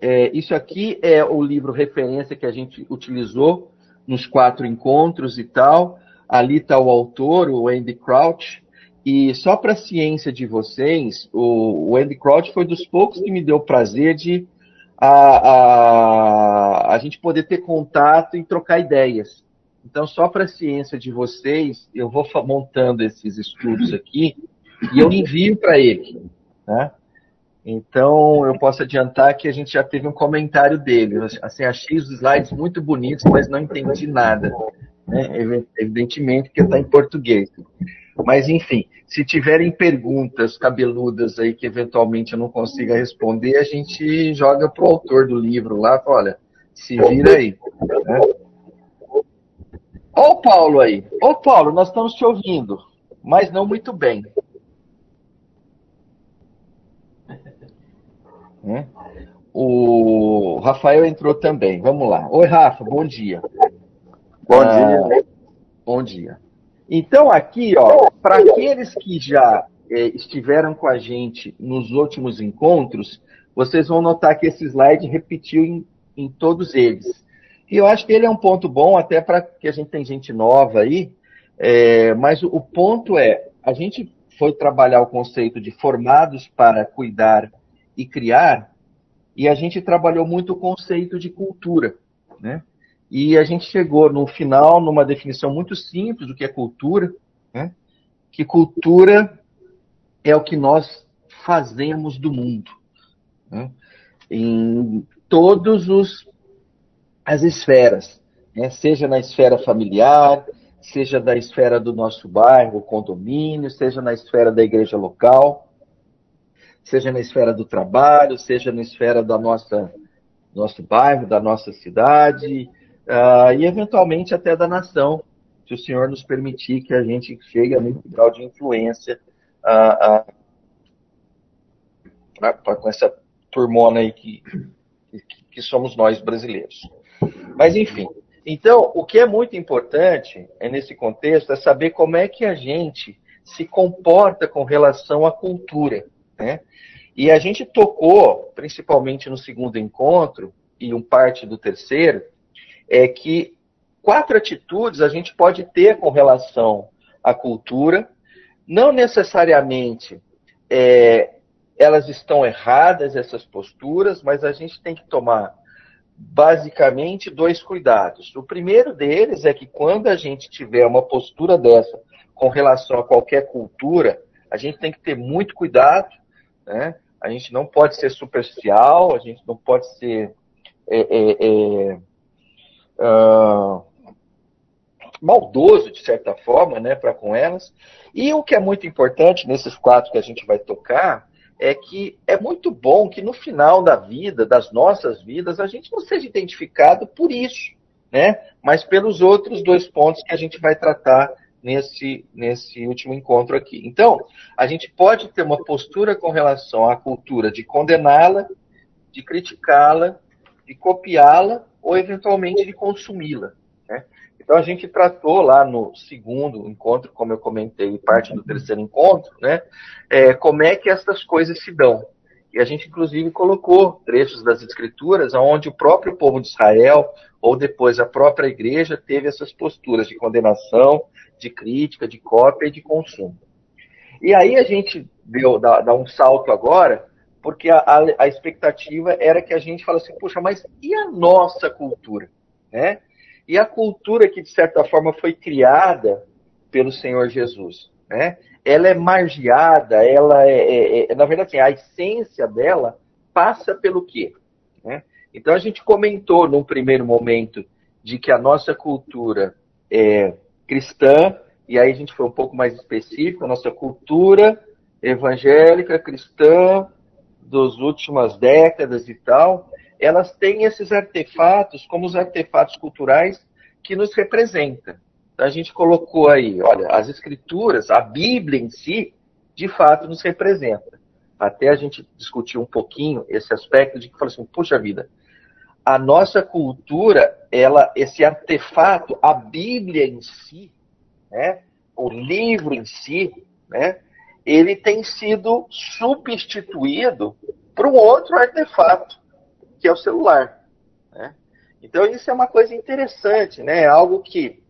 É, isso aqui é o livro referência que a gente utilizou nos quatro encontros e tal. Ali está o autor, o Andy Crouch. E só para a ciência de vocês, o, o Andy Crouch foi dos poucos que me deu prazer de a, a, a gente poder ter contato e trocar ideias. Então, só para a ciência de vocês, eu vou montando esses estudos aqui e eu envio para ele. Né? Então, eu posso adiantar que a gente já teve um comentário dele. Assim, achei os slides muito bonitos, mas não entendi nada. Né? Evidentemente que está em português. Mas, enfim, se tiverem perguntas cabeludas aí que eventualmente eu não consiga responder, a gente joga para o autor do livro lá, olha, se vira aí. Né? O Paulo aí. Ô Paulo, nós estamos te ouvindo, mas não muito bem. Né? O Rafael entrou também. Vamos lá. Oi, Rafa, bom dia. Bom ah, dia. Bom dia. Então, aqui, ó, para aqueles que já é, estiveram com a gente nos últimos encontros, vocês vão notar que esse slide repetiu em, em todos eles. E eu acho que ele é um ponto bom, até para que a gente tem gente nova aí, é, mas o, o ponto é, a gente foi trabalhar o conceito de formados para cuidar e criar, e a gente trabalhou muito o conceito de cultura, né? E a gente chegou no final numa definição muito simples do que é cultura, né? Que cultura é o que nós fazemos do mundo, né? em todos os as esferas, né? seja na esfera familiar, seja da esfera do nosso bairro, condomínio, seja na esfera da igreja local, seja na esfera do trabalho, seja na esfera da nossa nosso bairro, da nossa cidade uh, e eventualmente até da nação, se o Senhor nos permitir que a gente chegue a muito grau de influência uh, uh, com essa turmona aí que, que, que somos nós brasileiros. Mas enfim, então o que é muito importante é nesse contexto é saber como é que a gente se comporta com relação à cultura, né? E a gente tocou, principalmente no segundo encontro, e um parte do terceiro, é que quatro atitudes a gente pode ter com relação à cultura, não necessariamente é, elas estão erradas, essas posturas, mas a gente tem que tomar basicamente dois cuidados. O primeiro deles é que quando a gente tiver uma postura dessa com relação a qualquer cultura, a gente tem que ter muito cuidado, né? A gente não pode ser superficial, a gente não pode ser é, é, uh, maldoso, de certa forma, né, para com elas. E o que é muito importante nesses quatro que a gente vai tocar é que é muito bom que no final da vida, das nossas vidas, a gente não seja identificado por isso, né? Mas pelos outros dois pontos que a gente vai tratar nesse, nesse último encontro aqui. Então, a gente pode ter uma postura com relação à cultura de condená-la, de criticá-la, de copiá-la ou eventualmente de consumi-la. Né? Então a gente tratou lá no segundo encontro, como eu comentei, parte do terceiro encontro, né? É, como é que essas coisas se dão. E a gente, inclusive, colocou trechos das escrituras onde o próprio povo de Israel, ou depois a própria igreja, teve essas posturas de condenação, de crítica, de cópia e de consumo. E aí a gente deu, dá, dá um salto agora, porque a, a, a, expectativa era que a gente falasse, puxa, mas e a nossa cultura? Né? E a cultura que, de certa forma, foi criada pelo Senhor Jesus. Né? Ela é margeada, ela é, é, é na verdade, assim, a essência dela passa pelo quê? Né? Então a gente comentou num primeiro momento de que a nossa cultura é cristã, e aí a gente foi um pouco mais específico, a nossa cultura evangélica cristã das últimas décadas e tal, elas têm esses artefatos como os artefatos culturais que nos representam. A gente colocou aí, olha, as escrituras, a Bíblia em si, de fato nos representa. Até a gente discutiu um pouquinho esse aspecto de que falou assim, puxa vida, a nossa cultura, ela, esse artefato, a Bíblia em si, né, o livro em si, né, ele tem sido substituído por um outro artefato, que é o celular. Né? Então isso é uma coisa interessante, né? Algo que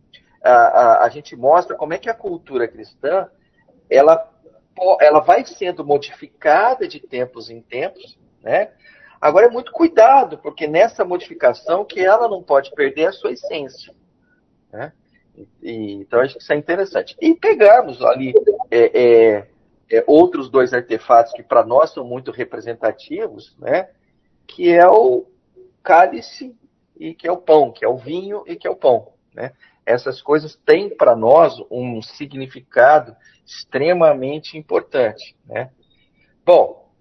a, a, a, gente mostra como é que a cultura cristã ela, ela vai sendo modificada de tempos em tempos, né? Agora é muito cuidado, porque nessa modificação que ela não pode perder a sua essência. Né? E, então acho que isso é interessante. E pegamos ali é, é, é, outros dois artefatos que para nós são muito representativos, né? que é o cálice e que é o pão, que é o vinho e que é o pão. Né? Essas coisas têm para nós um significado extremamente importante. Né? Bom,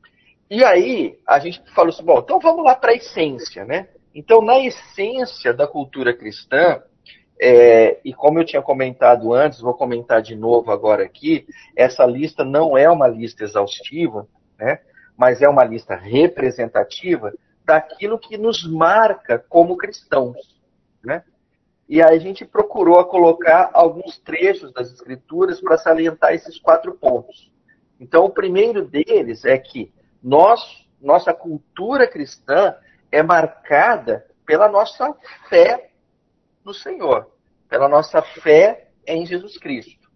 e aí a gente falou assim, bom, então vamos lá para a essência, né? Então, na essência da cultura cristã, é, e como eu tinha comentado antes, vou comentar de novo agora aqui, essa lista não é uma lista exaustiva, né? Mas é uma lista representativa daquilo que nos marca como cristãos, né? E a gente procurou colocar alguns trechos das escrituras para salientar esses quatro pontos. Então, o primeiro deles é que nós, nossa cultura cristã é marcada pela nossa fé no Senhor, pela nossa fé em Jesus Cristo.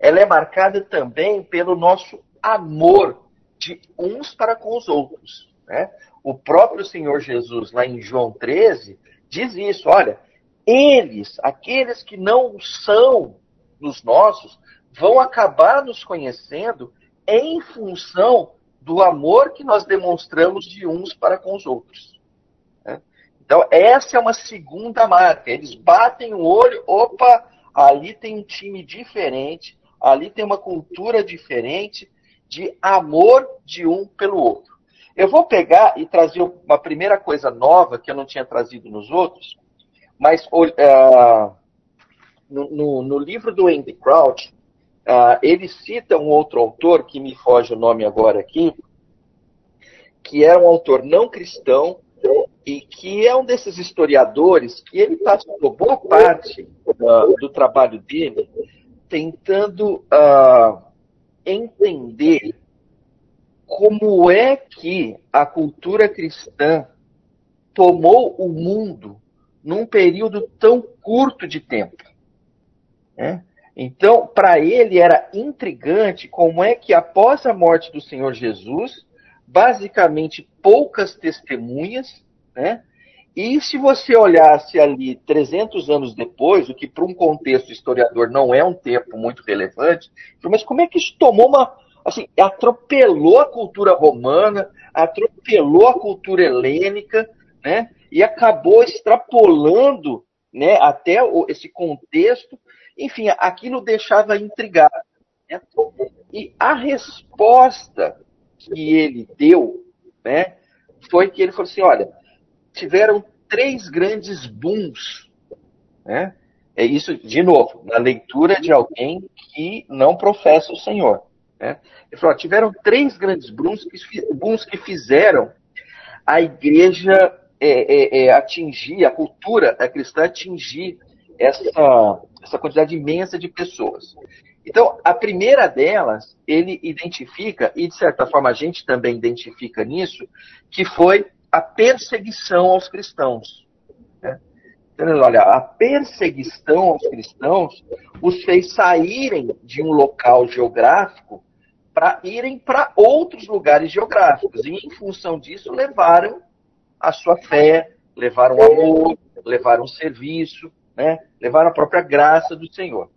Ela é marcada também pelo nosso amor de uns para com os outros. Né? O próprio Senhor Jesus, lá em João 13, diz isso: olha, eles, aqueles que não são dos nossos, vão acabar nos conhecendo em função do amor que nós demonstramos de uns para com os outros. Né? Então, essa é uma segunda marca. Eles batem o olho, opa, ali tem um time diferente, ali tem uma cultura diferente de amor de um pelo outro. Eu vou pegar e trazer uma primeira coisa nova que eu não tinha trazido nos outros, mas uh, no, no, no, livro do Andy Crouch, Uh, ele cita um outro autor, que me foge o nome agora aqui, que é um autor não cristão e que é um desses historiadores que ele passou boa parte uh, do trabalho dele tentando entender como é que a cultura cristã tomou o mundo num período tão curto de tempo. Né? Então, para ele era intrigante como é que após a morte do Senhor Jesus, basicamente poucas testemunhas, né? E se você olhasse ali 300 anos depois, o que para um contexto historiador não é um tempo muito relevante, mas como é que isso tomou uma. Assim, atropelou a cultura romana, atropelou a cultura helênica, né? E acabou extrapolando né, até esse contexto enfim, aquilo deixava intrigado. Né? E a resposta que ele deu né, foi que ele falou assim: olha, tiveram três grandes booms. Né? É isso, de novo, na leitura de alguém que não professa o Senhor. Né? Ele falou: tiveram três grandes booms que, booms que fizeram a igreja é, é, é, atingir, a cultura cristã atingir essa essa quantidade imensa de pessoas. Então, a primeira delas, ele identifica, e de certa forma a gente também identifica nisso, que foi a perseguição aos cristãos. Né? Então, olha, a perseguição aos cristãos os fez saírem de um local geográfico para irem para outros lugares geográficos. E, em função disso, levaram a sua fé, levaram amor, levaram serviço né? levaram a própria graça do Senhor.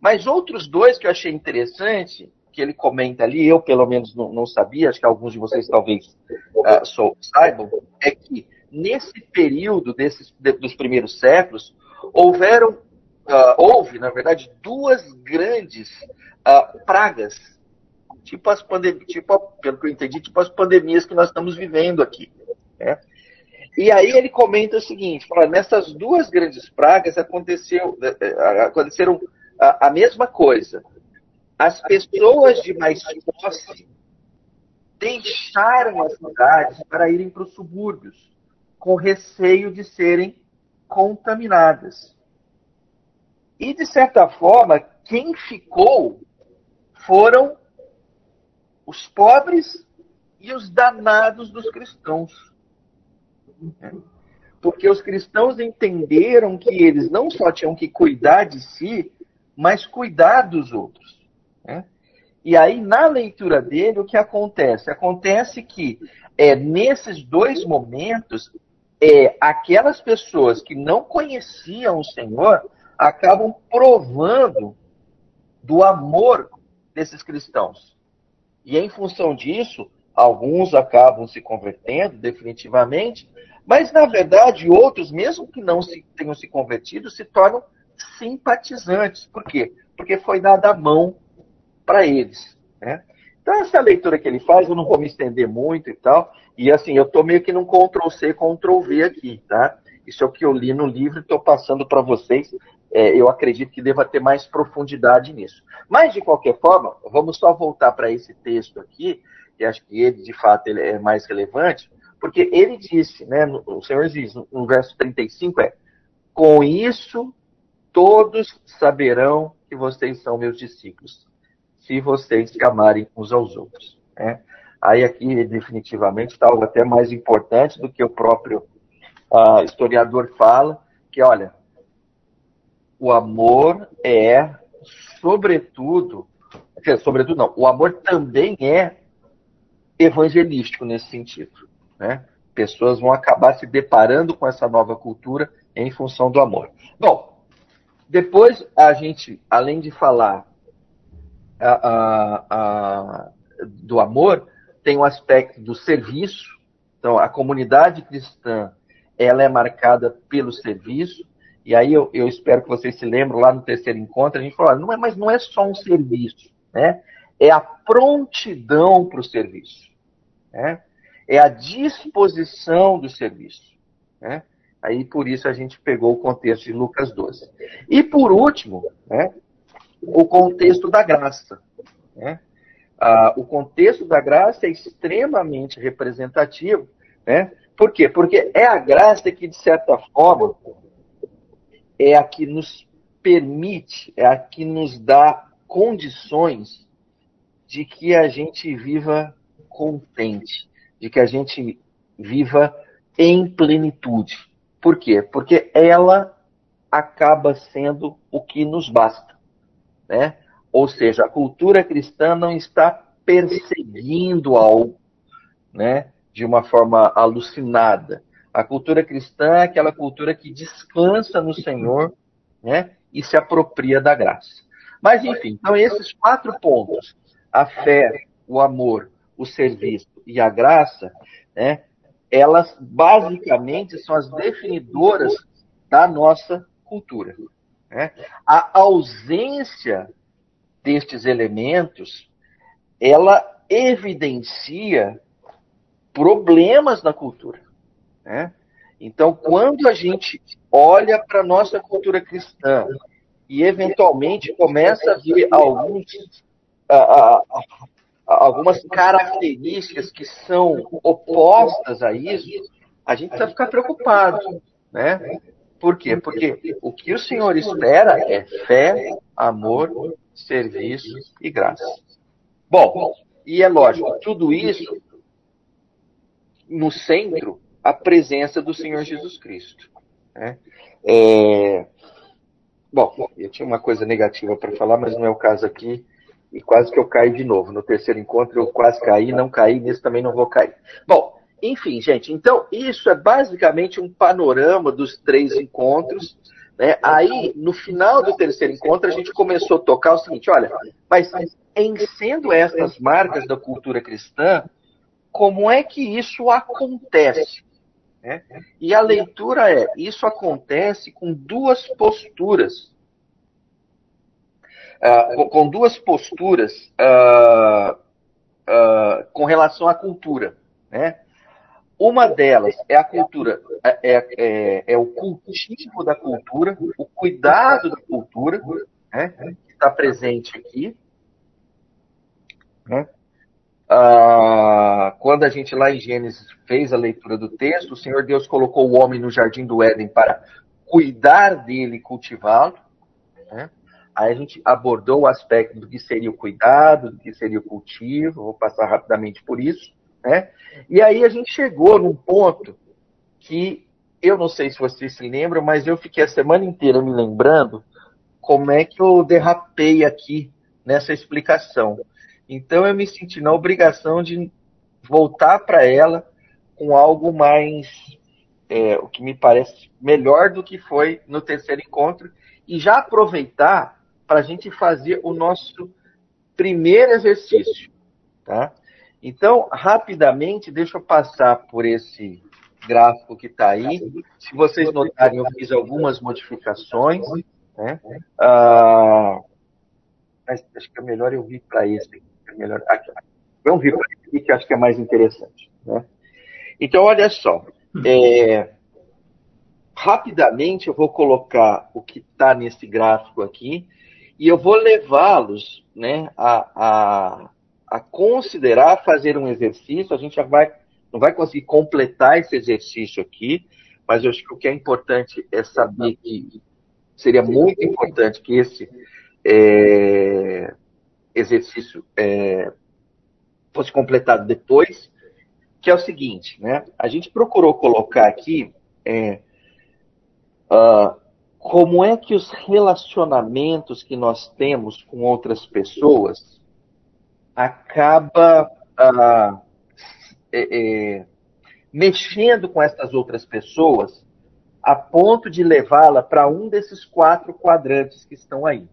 Mas outros dois que eu achei interessante, que ele comenta ali, eu pelo menos não, não sabia, acho que alguns de vocês talvez uh, saibam, é que nesse período desses, de, dos primeiros séculos, houveram, uh, houve, na verdade, duas grandes uh, pragas, tipo as pandemias, tipo, pelo que eu entendi, tipo as pandemias que nós estamos vivendo aqui. Né? E aí ele comenta o seguinte: fala, nessas duas grandes pragas aconteceu, eh, eh, aconteceram a, a mesma coisa. As pessoas de mais posse deixaram as cidades para irem para os subúrbios, com receio de serem contaminadas. E, de certa forma, quem ficou foram os pobres e os danados dos cristãos. Porque os cristãos entenderam que eles não só tinham que cuidar de si, mas cuidar dos outros. Né? E aí, na leitura dele, o que acontece? Acontece que é, nesses dois momentos, é, aquelas pessoas que não conheciam o Senhor acabam provando do amor desses cristãos. E em função disso, alguns acabam se convertendo definitivamente, mas na verdade outros, mesmo que não se, tenham se convertido, se tornam simpatizantes. Por quê? Porque foi dada a mão para eles. Né? Então essa leitura que ele faz, eu não vou me estender muito e tal, e assim, eu estou meio que num Ctrl-C, Ctrl-V aqui, tá? Isso é o que eu li no livro e estou passando para vocês. É, eu acredito que deva ter mais profundidade nisso. Mas, de qualquer forma, vamos só voltar para esse texto aqui, que acho que ele, de fato, ele é mais relevante, porque ele disse, né, o Senhor diz no verso 35, é, com isso todos saberão que vocês são meus discípulos, se vocês se amarem uns aos outros. Né? Aí aqui, definitivamente, está algo até mais importante do que o próprio uh, historiador fala, que, olha, o amor é, sobretudo, sobretudo não, o amor também é evangelístico nesse sentido. Né? Pessoas vão acabar se deparando com essa nova cultura em função do amor. Bom, depois a gente, além de falar a, a, a, do amor, tem o aspecto do serviço. Então, a comunidade cristã ela é marcada pelo serviço. E aí eu, eu espero que vocês se lembrem lá no terceiro encontro, a gente falou, não é, mas não é só um serviço, né? É a prontidão para o serviço. Né? É a disposição do serviço. Né? Aí por isso a gente pegou o contexto de Lucas 12. E por último, né, o contexto da graça. Né? Ah, o contexto da graça é extremamente representativo. Né? Por quê? Porque é a graça que, de certa forma, é a que nos permite, é a que nos dá condições de que a gente viva contente, de que a gente viva em plenitude. Por quê? Porque ela acaba sendo o que nos basta, né? Ou seja, a cultura cristã não está perseguindo algo, né? De uma forma alucinada. A cultura cristã é aquela cultura que descansa no Senhor, né? E se apropria da graça. Mas enfim, então esses quatro pontos, a fé, o amor, o serviço e a graça, né, elas basicamente são as definidoras da nossa cultura. Né? A ausência destes elementos, ela evidencia problemas na cultura. Né? Então, quando a gente olha para a nossa cultura cristã e eventualmente começa a ver alguns, a, a, algumas características que são opostas a isso, a gente precisa ficar preocupado, né? Por quê? Porque o que o Senhor espera é fé, amor, serviço e graça. Bom, e é lógico, tudo isso no centro, a presença do Senhor Jesus Cristo. Né? É... Bom, eu tinha uma coisa negativa para falar, mas não é o caso aqui e quase que eu caí de novo. No terceiro encontro eu quase caí, não caí, nesse também não vou cair. Bom, enfim, gente, então isso é basicamente um panorama dos três encontros. Né? Aí, no final do terceiro encontro, a gente começou a tocar o seguinte: olha, mas em sendo essas marcas da cultura cristã, como é que isso acontece? Né? E a leitura é: isso acontece com duas posturas uh, com duas posturas uh, uh, com relação à cultura. Né? Uma delas é a cultura, é, é, é, é, o cultivo da cultura, o cuidado da cultura, né, que está presente aqui. Né? Ah, quando a gente lá em Gênesis fez a leitura do texto, o Senhor Deus colocou o homem no jardim do Éden para cuidar dele e cultivá-lo. Né? Aí a gente abordou o aspecto do que seria o cuidado, do que seria o cultivo, vou passar rapidamente por isso, né? E aí a gente chegou num ponto que eu não sei se vocês se lembram, mas eu fiquei a semana inteira me lembrando como é que eu derrapei aqui nessa explicação. Então eu me senti na obrigação de voltar para ela com algo mais, é, o que me parece melhor do que foi no terceiro encontro, e já aproveitar para a gente fazer o nosso primeiro exercício. Tá? Então, rapidamente, deixa eu passar por esse gráfico que está aí. Se vocês notarem, eu fiz algumas modificações. Né? Ah, mas acho que é melhor eu vir para esse. É melhor, aqui. Vamos vir para esse que acho que é mais interessante. Né? Então, olha só. É, rapidamente eu vou colocar o que está nesse gráfico aqui e eu vou levá-los né, a, a, a, considerar fazer um exercício. A gente já vai, não vai conseguir completar esse exercício aqui, mas eu acho que o que é importante é saber que seria muito importante que esse é, exercício é, fosse completado depois, que é o seguinte, né? A gente procurou colocar aqui é, uh, como é que os relacionamentos que nós temos com outras pessoas acaba uh, é, é, mexendo com essas outras pessoas a ponto de levá-la para um desses quatro quadrantes que estão aí.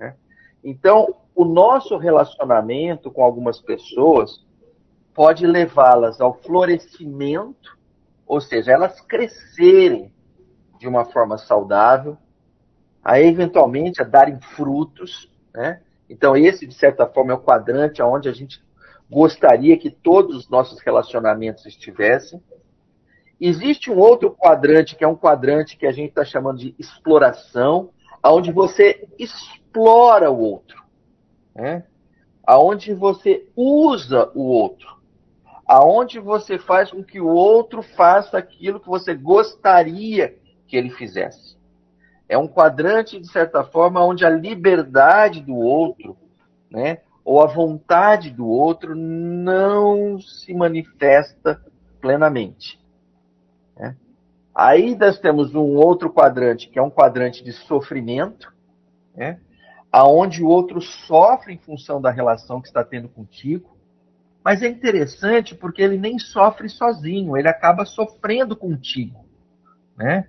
Né? Então, o nosso relacionamento com algumas pessoas pode levá-las ao florescimento, ou seja, elas crescerem de uma forma saudável, a eventualmente a darem frutos, né? Então esse de certa forma é o quadrante onde a gente gostaria que todos os nossos relacionamentos estivessem. Existe um outro quadrante que é um quadrante que a gente está chamando de exploração, aonde você explora o outro, né? Aonde você usa o outro, aonde você faz com que o outro faça aquilo que você gostaria que ele fizesse. É um quadrante, de certa forma, onde a liberdade do outro, né, ou a vontade do outro não se manifesta plenamente. Né? Aí nós temos um outro quadrante, que é um quadrante de sofrimento, né, aonde o outro sofre em função da relação que está tendo contigo, mas é interessante porque ele nem sofre sozinho, ele acaba sofrendo contigo. Né?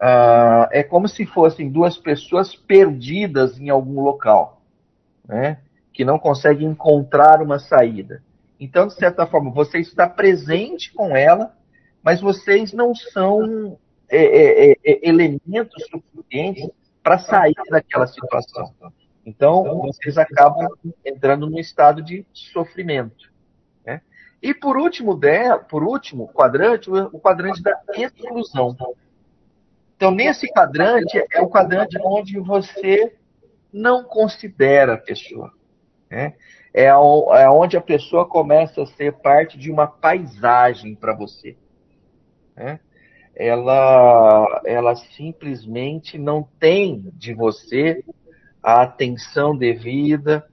Uh, é como se fossem duas pessoas perdidas em algum local, né? que não conseguem encontrar uma saída. Então, de certa forma, você está presente com ela, mas vocês não são é, é, é, é elementos suficientes para sair daquela situação. Então, vocês acabam entrando num estado de sofrimento. Né? E por último, de, por último quadrante, o quadrante da exclusão. Então, nesse quadrante, é o quadrante onde você não considera a pessoa. Né? É, é onde a pessoa começa a ser parte de uma paisagem para você. Né? Ela, ela simplesmente não tem de você a atenção devida,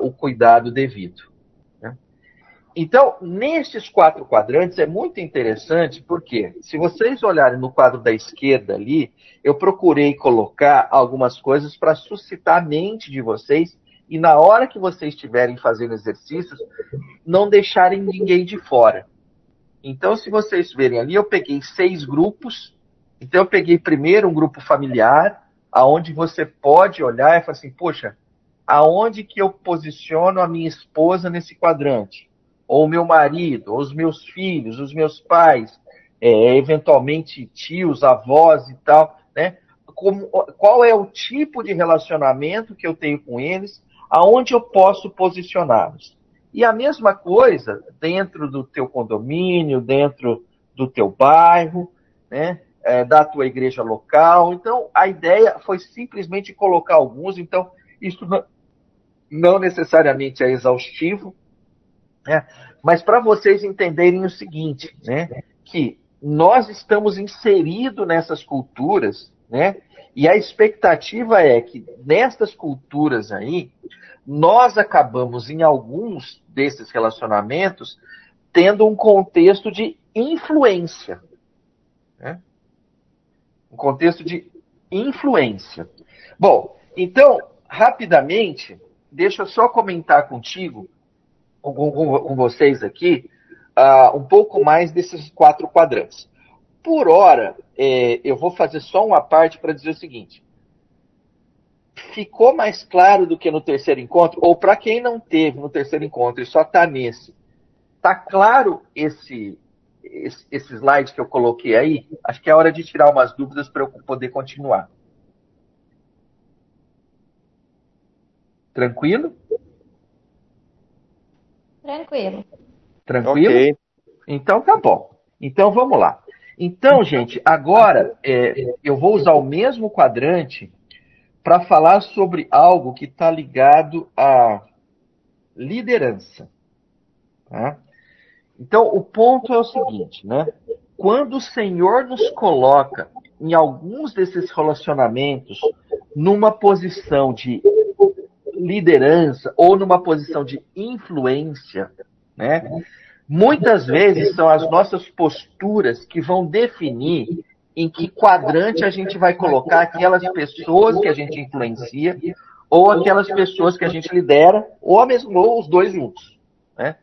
o cuidado devido. Então, nestes quatro quadrantes é muito interessante, porque se vocês olharem no quadro da esquerda ali, eu procurei colocar algumas coisas para suscitar a mente de vocês e na hora que vocês estiverem fazendo exercícios, não deixarem ninguém de fora. Então, se vocês verem ali, eu peguei seis grupos. Então, eu peguei primeiro um grupo familiar, aonde você pode olhar e falar assim, poxa, aonde que eu posiciono a minha esposa nesse quadrante? Ou meu marido, ou os meus filhos, os meus pais, é, eventualmente tios, avós e tal, né? Como, qual é o tipo de relacionamento que eu tenho com eles, aonde eu posso posicioná-los. E a mesma coisa dentro do teu condomínio, dentro do teu bairro, né? É, da tua igreja local. Então, a ideia foi simplesmente colocar alguns. Então, isso não, não necessariamente é exaustivo, né? Mas para vocês entenderem o seguinte, né? que nós estamos inseridos nessas culturas, né? E a expectativa é que nestas culturas aí, nós acabamos em alguns desses relacionamentos tendo um contexto de influência. Né? Um contexto de influência. Bom, então, rapidamente, deixa eu só comentar contigo, com, com, com vocês aqui, uh, um pouco mais desses quatro quadrantes. Por hora, é, eu vou fazer só uma parte para dizer o seguinte. Ficou mais claro do que no terceiro encontro? Ou para quem não teve no terceiro encontro e só está nesse, tá claro esse, esse, esse slide que eu coloquei aí? Acho que é hora de tirar umas dúvidas para eu poder continuar. Tranquilo? Tranquilo. Tranquilo? Okay. Então tá bom. Então vamos lá. Então, gente, agora é, eu vou usar o mesmo quadrante para falar sobre algo que está ligado à liderança. Tá? Então, o ponto é o seguinte, né? Quando o Senhor nos coloca em alguns desses relacionamentos numa posição de liderança ou numa posição de influência, né? Muitas vezes são as nossas posturas que vão definir em que quadrante a gente vai colocar aquelas pessoas que a gente influencia ou aquelas pessoas que a gente lidera ou mesmo ou os dois juntos, né?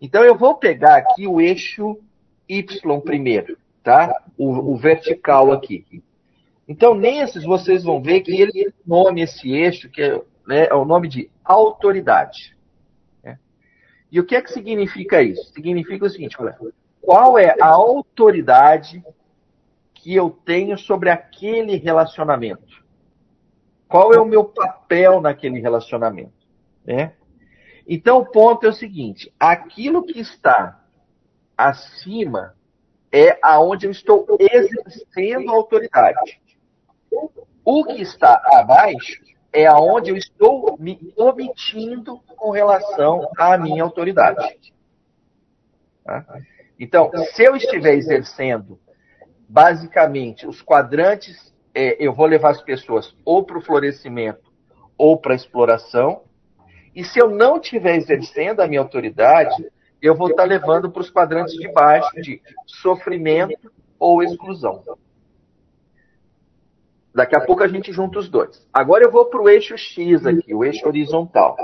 Então eu vou pegar aqui o eixo Y primeiro, tá? O, o vertical aqui. Então nesses vocês vão ver que ele nome esse eixo que é né, é o nome de autoridade. Né? E o que é que significa isso? Significa o seguinte, olha, qual é a autoridade que eu tenho sobre aquele relacionamento? Qual é o meu papel naquele relacionamento? Né? Então o ponto é o seguinte: aquilo que está acima é aonde eu estou exercendo autoridade. O que está abaixo é aonde eu estou me omitindo com relação à minha autoridade. Tá? Então, se eu estiver exercendo, basicamente, os quadrantes, é, eu vou levar as pessoas ou para o florescimento ou para a exploração. E se eu não estiver exercendo a minha autoridade, eu vou estar levando para os quadrantes de baixo de sofrimento ou exclusão. Daqui a pouco a gente junta os dois. Agora eu vou para o eixo X aqui, o eixo horizontal.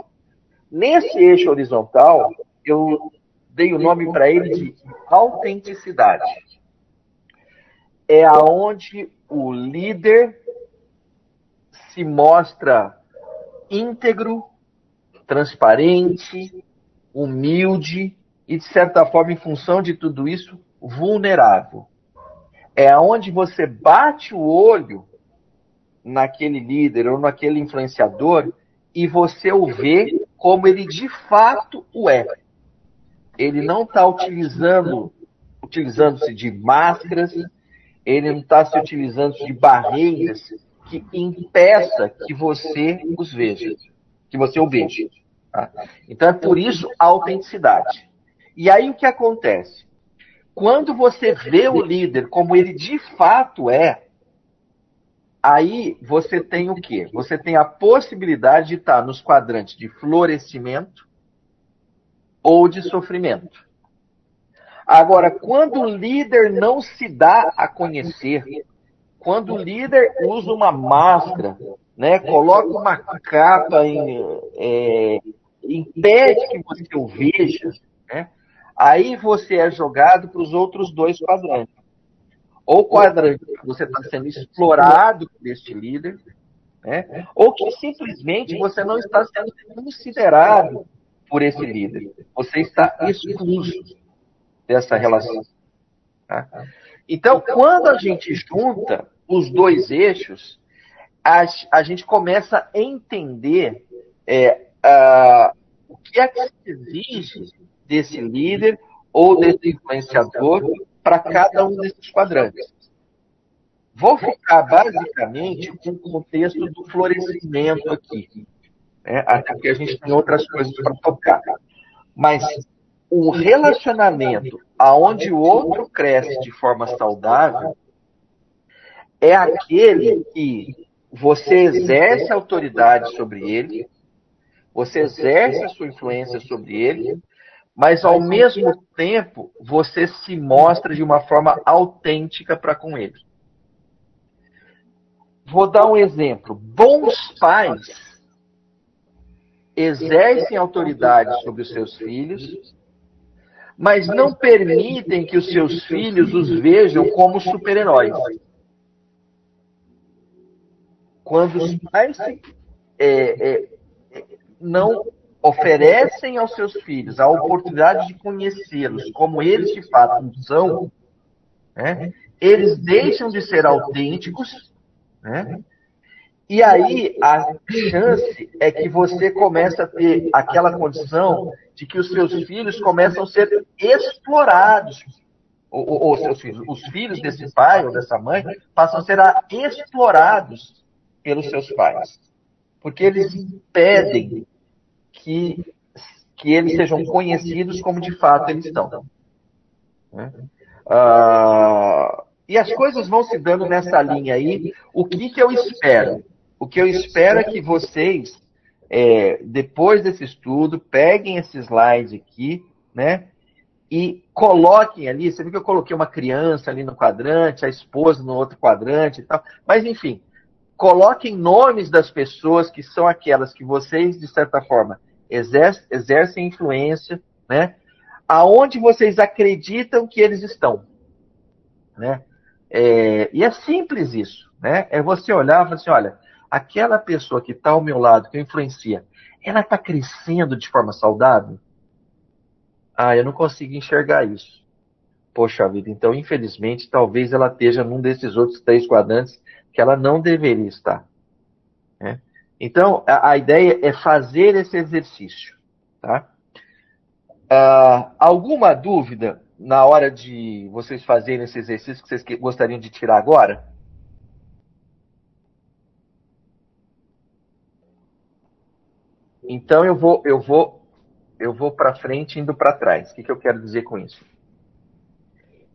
Nesse eixo horizontal, eu dei o nome para ele de autenticidade. É aonde o líder se mostra íntegro, transparente, humilde e, de certa forma, em função de tudo isso, vulnerável. É aonde você bate o olho naquele líder ou naquele influenciador e você o vê como ele de fato o é. Ele não está utilizando utilizando-se de máscaras, ele não está se utilizando de barreiras que impeça que você os veja, que você o veja. Tá? Então é por isso a autenticidade. E aí o que acontece? Quando você vê o líder como ele de fato é, Aí você tem o quê? Você tem a possibilidade de estar nos quadrantes de florescimento ou de sofrimento. Agora, quando o líder não se dá a conhecer, quando o líder usa uma máscara, né, coloca uma capa, em, é, impede que você o veja, né, aí você é jogado para os outros dois quadrantes ou quadrante você está sendo explorado por este líder, né? ou que simplesmente você não está sendo considerado por esse líder. Você está excluso dessa relação. Tá? Então, quando a gente junta os dois eixos, a, a gente começa a entender é, a, o que é que se exige desse líder ou desse influenciador para cada um desses quadrantes. Vou ficar basicamente com o contexto do florescimento aqui, né? até porque a gente tem outras coisas para tocar. Mas um relacionamento aonde o outro cresce de forma saudável é aquele que você exerce autoridade sobre ele, você exerce a sua influência sobre ele, mas ao mesmo tempo você se mostra de uma forma autêntica para com ele. Vou dar um exemplo. Bons pais exercem autoridade sobre os seus filhos, mas não permitem que os seus filhos os vejam como super-heróis. Quando os pais é, é, não oferecem aos seus filhos a oportunidade de conhecê-los como eles de fato são, né, eles deixam de ser autênticos, né, e aí a chance é que você começa a ter aquela condição de que os seus filhos começam a ser explorados. Ou, seus filhos, os filhos desse pai ou dessa mãe passam a ser explorados pelos seus pais. Porque eles pedem que, que eles sejam conhecidos como de fato eles estão. Né? Ah, e as coisas vão se dando nessa linha aí. O que, que eu espero? O que eu espero é que vocês, é, depois desse estudo, peguem esse slide aqui, né? E coloquem ali, você viu que eu coloquei uma criança ali no quadrante, a esposa no outro quadrante e tal. Mas enfim, coloquem nomes das pessoas que são aquelas que vocês, de certa forma, exercem influência, né? Aonde vocês acreditam que eles estão, né? É, e é simples isso, né? É você olhar e falar assim, olha, aquela pessoa que está ao meu lado, que influencia, ela está crescendo de forma saudável? Ah, eu não consigo enxergar isso. Poxa vida, então infelizmente talvez ela esteja num desses outros três quadrantes que ela não deveria estar. Né? Então, a, a, ideia é fazer esse exercício. Tá? Ah, alguma dúvida na hora de vocês fazerem esse exercício que vocês gostariam de tirar agora? Então eu vou eu vou eu vou para frente indo para trás. O que, que eu quero dizer com isso?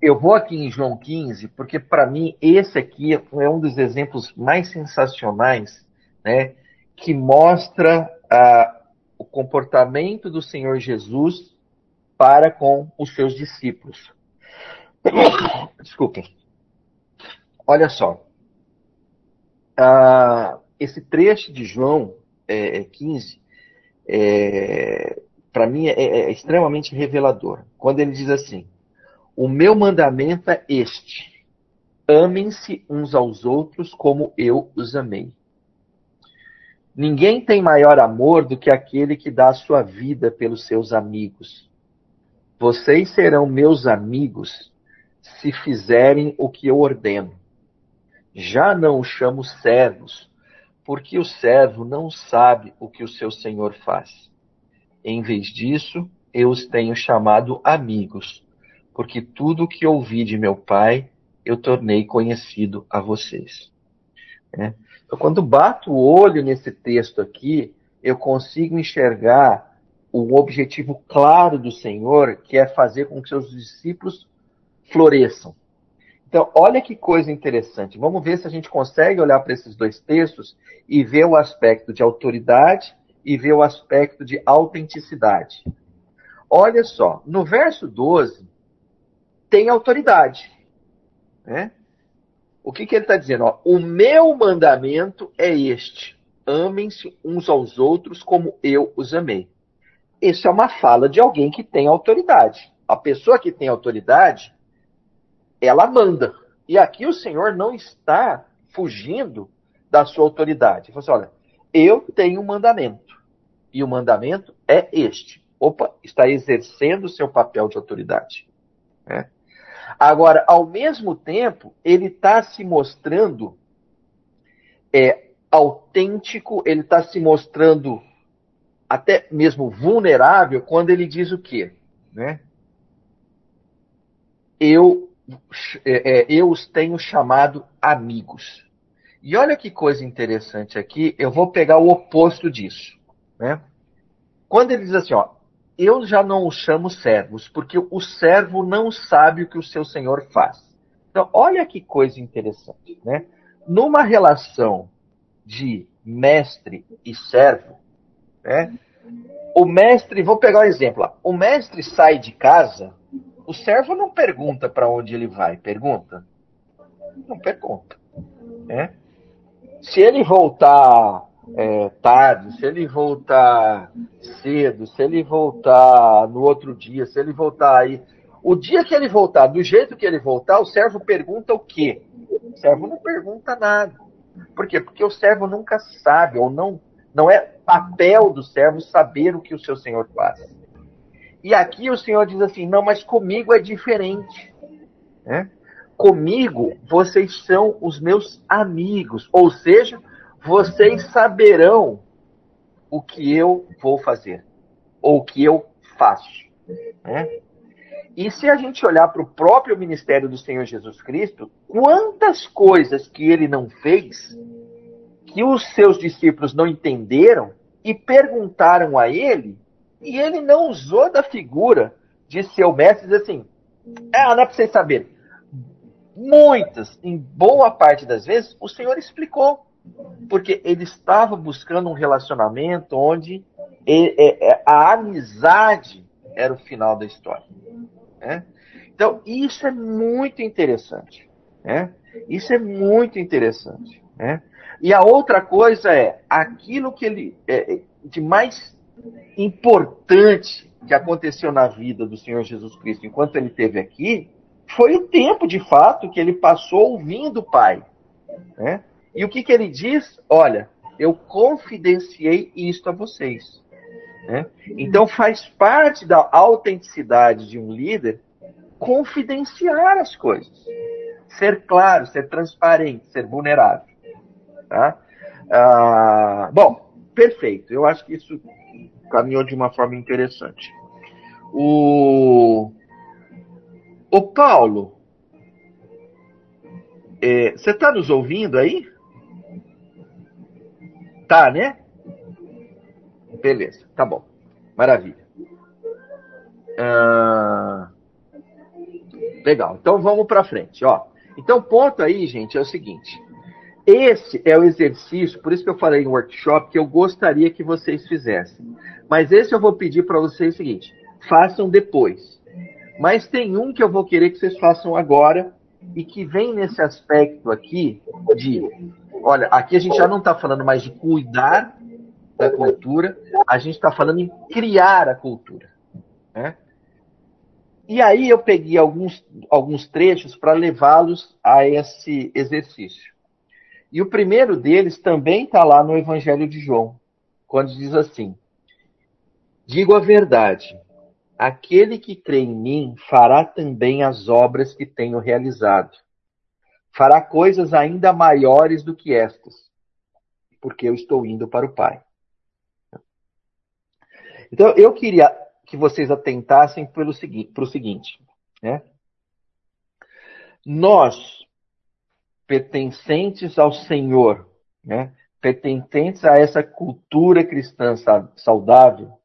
Eu vou aqui em João 15 porque para mim esse aqui é um dos exemplos mais sensacionais, né, que mostra ah, o comportamento do Senhor Jesus para com os seus discípulos. Desculpem. Olha só. Ah, esse trecho de João é, 15 é, para mim é, é, é extremamente revelador. Quando ele diz assim: O meu mandamento é este: amem-se uns aos outros como eu os amei. Ninguém tem maior amor do que aquele que dá a sua vida pelos seus amigos. Vocês serão meus amigos se fizerem o que eu ordeno. Já não os chamo servos, porque o servo não sabe o que o seu senhor faz. Em vez disso, eu os tenho chamado amigos, porque tudo o que ouvi de meu pai eu tornei conhecido a vocês. É. Então, quando bato o olho nesse texto aqui, eu consigo enxergar o objetivo claro do Senhor, que é fazer com que seus discípulos floresçam. Então, olha que coisa interessante. Vamos ver se a gente consegue olhar para esses dois textos e ver o aspecto de autoridade e ver o aspecto de autenticidade. Olha só, no verso 12, tem autoridade. Né? O que, que ele está dizendo? Ó, o meu mandamento é este: amem-se uns aos outros como eu os amei. Isso é uma fala de alguém que tem autoridade. A pessoa que tem autoridade, ela manda. E aqui o Senhor não está fugindo da sua autoridade. Ele falou assim, olha, eu tenho um mandamento. E o mandamento é este. Opa, está exercendo o seu papel de autoridade. Né? Agora, ao mesmo tempo, ele está se mostrando é, autêntico, ele está se mostrando até mesmo vulnerável quando ele diz o quê? Né? Eu é, é, eu os tenho chamado amigos. E olha que coisa interessante aqui, eu vou pegar o oposto disso. Né? Quando ele diz assim, ó, eu já não os chamo servos, porque o servo não sabe o que o seu senhor faz. Então, olha que coisa interessante. Né? Numa relação de mestre e servo, né? o mestre, vou pegar um exemplo. O mestre sai de casa, o servo não pergunta para onde ele vai, pergunta? Não pergunta. Né? Se ele voltar é, tarde, se ele voltar cedo, se ele voltar no outro dia, se ele voltar aí. O dia que ele voltar, do jeito que ele voltar, o servo pergunta o quê? O servo não pergunta nada. Por quê? Porque o servo nunca sabe, ou não, não é papel do servo saber o que o seu senhor faz. E aqui o senhor diz assim: não, mas comigo é diferente. Né? Comigo vocês são os meus amigos, ou seja, vocês saberão o que eu vou fazer, ou o que eu faço. Né? E se a gente olhar para o próprio ministério do Senhor Jesus Cristo, quantas coisas que ele não fez, que os seus discípulos não entenderam e perguntaram a ele, e ele não usou da figura de seu mestre, diz assim: ah, não é para vocês saberem. Muitas, em boa parte das vezes, o Senhor explicou porque ele estava buscando um relacionamento onde a amizade era o final da história. Né? Então, isso é muito interessante. Né? Isso é muito interessante. Né? E a outra coisa é aquilo que ele é, é, de mais importante que aconteceu na vida do Senhor Jesus Cristo enquanto ele esteve aqui foi o tempo de fato que ele passou ouvindo o Pai. Né? E o que, que ele diz? Olha, eu confidenciei isto a vocês. Né? Então faz parte da autenticidade de um líder confidenciar as coisas. Ser claro, ser transparente, ser vulnerável. Tá? Ah, bom, perfeito. Eu acho que isso caminhou de uma forma interessante. O, o Paulo, é, você está nos ouvindo aí? Tá, né? Beleza, tá bom. Maravilha. Ah, legal, então vamos para frente. Ó. Então, ponto aí, gente, é o seguinte. Esse é o exercício, por isso que eu falei em workshop, que eu gostaria que vocês fizessem. Mas esse eu vou pedir para vocês o seguinte: façam depois. Mas tem um que eu vou querer que vocês façam agora e que vem nesse aspecto aqui de Olha, aqui a gente já não está falando mais de cuidar da cultura, a gente está falando em criar a cultura. Né? E aí eu peguei alguns, alguns trechos para levá-los a esse exercício. E o primeiro deles também está lá no Evangelho de João, quando diz assim: Digo a verdade, aquele que crê em mim fará também as obras que tenho realizado fará coisas ainda maiores do que estas, porque eu estou indo para o Pai. Então, eu queria que vocês atentassem para o seguinte, né? Nós, pertencentes ao Senhor, né? pertencentes a essa cultura cristã saudável,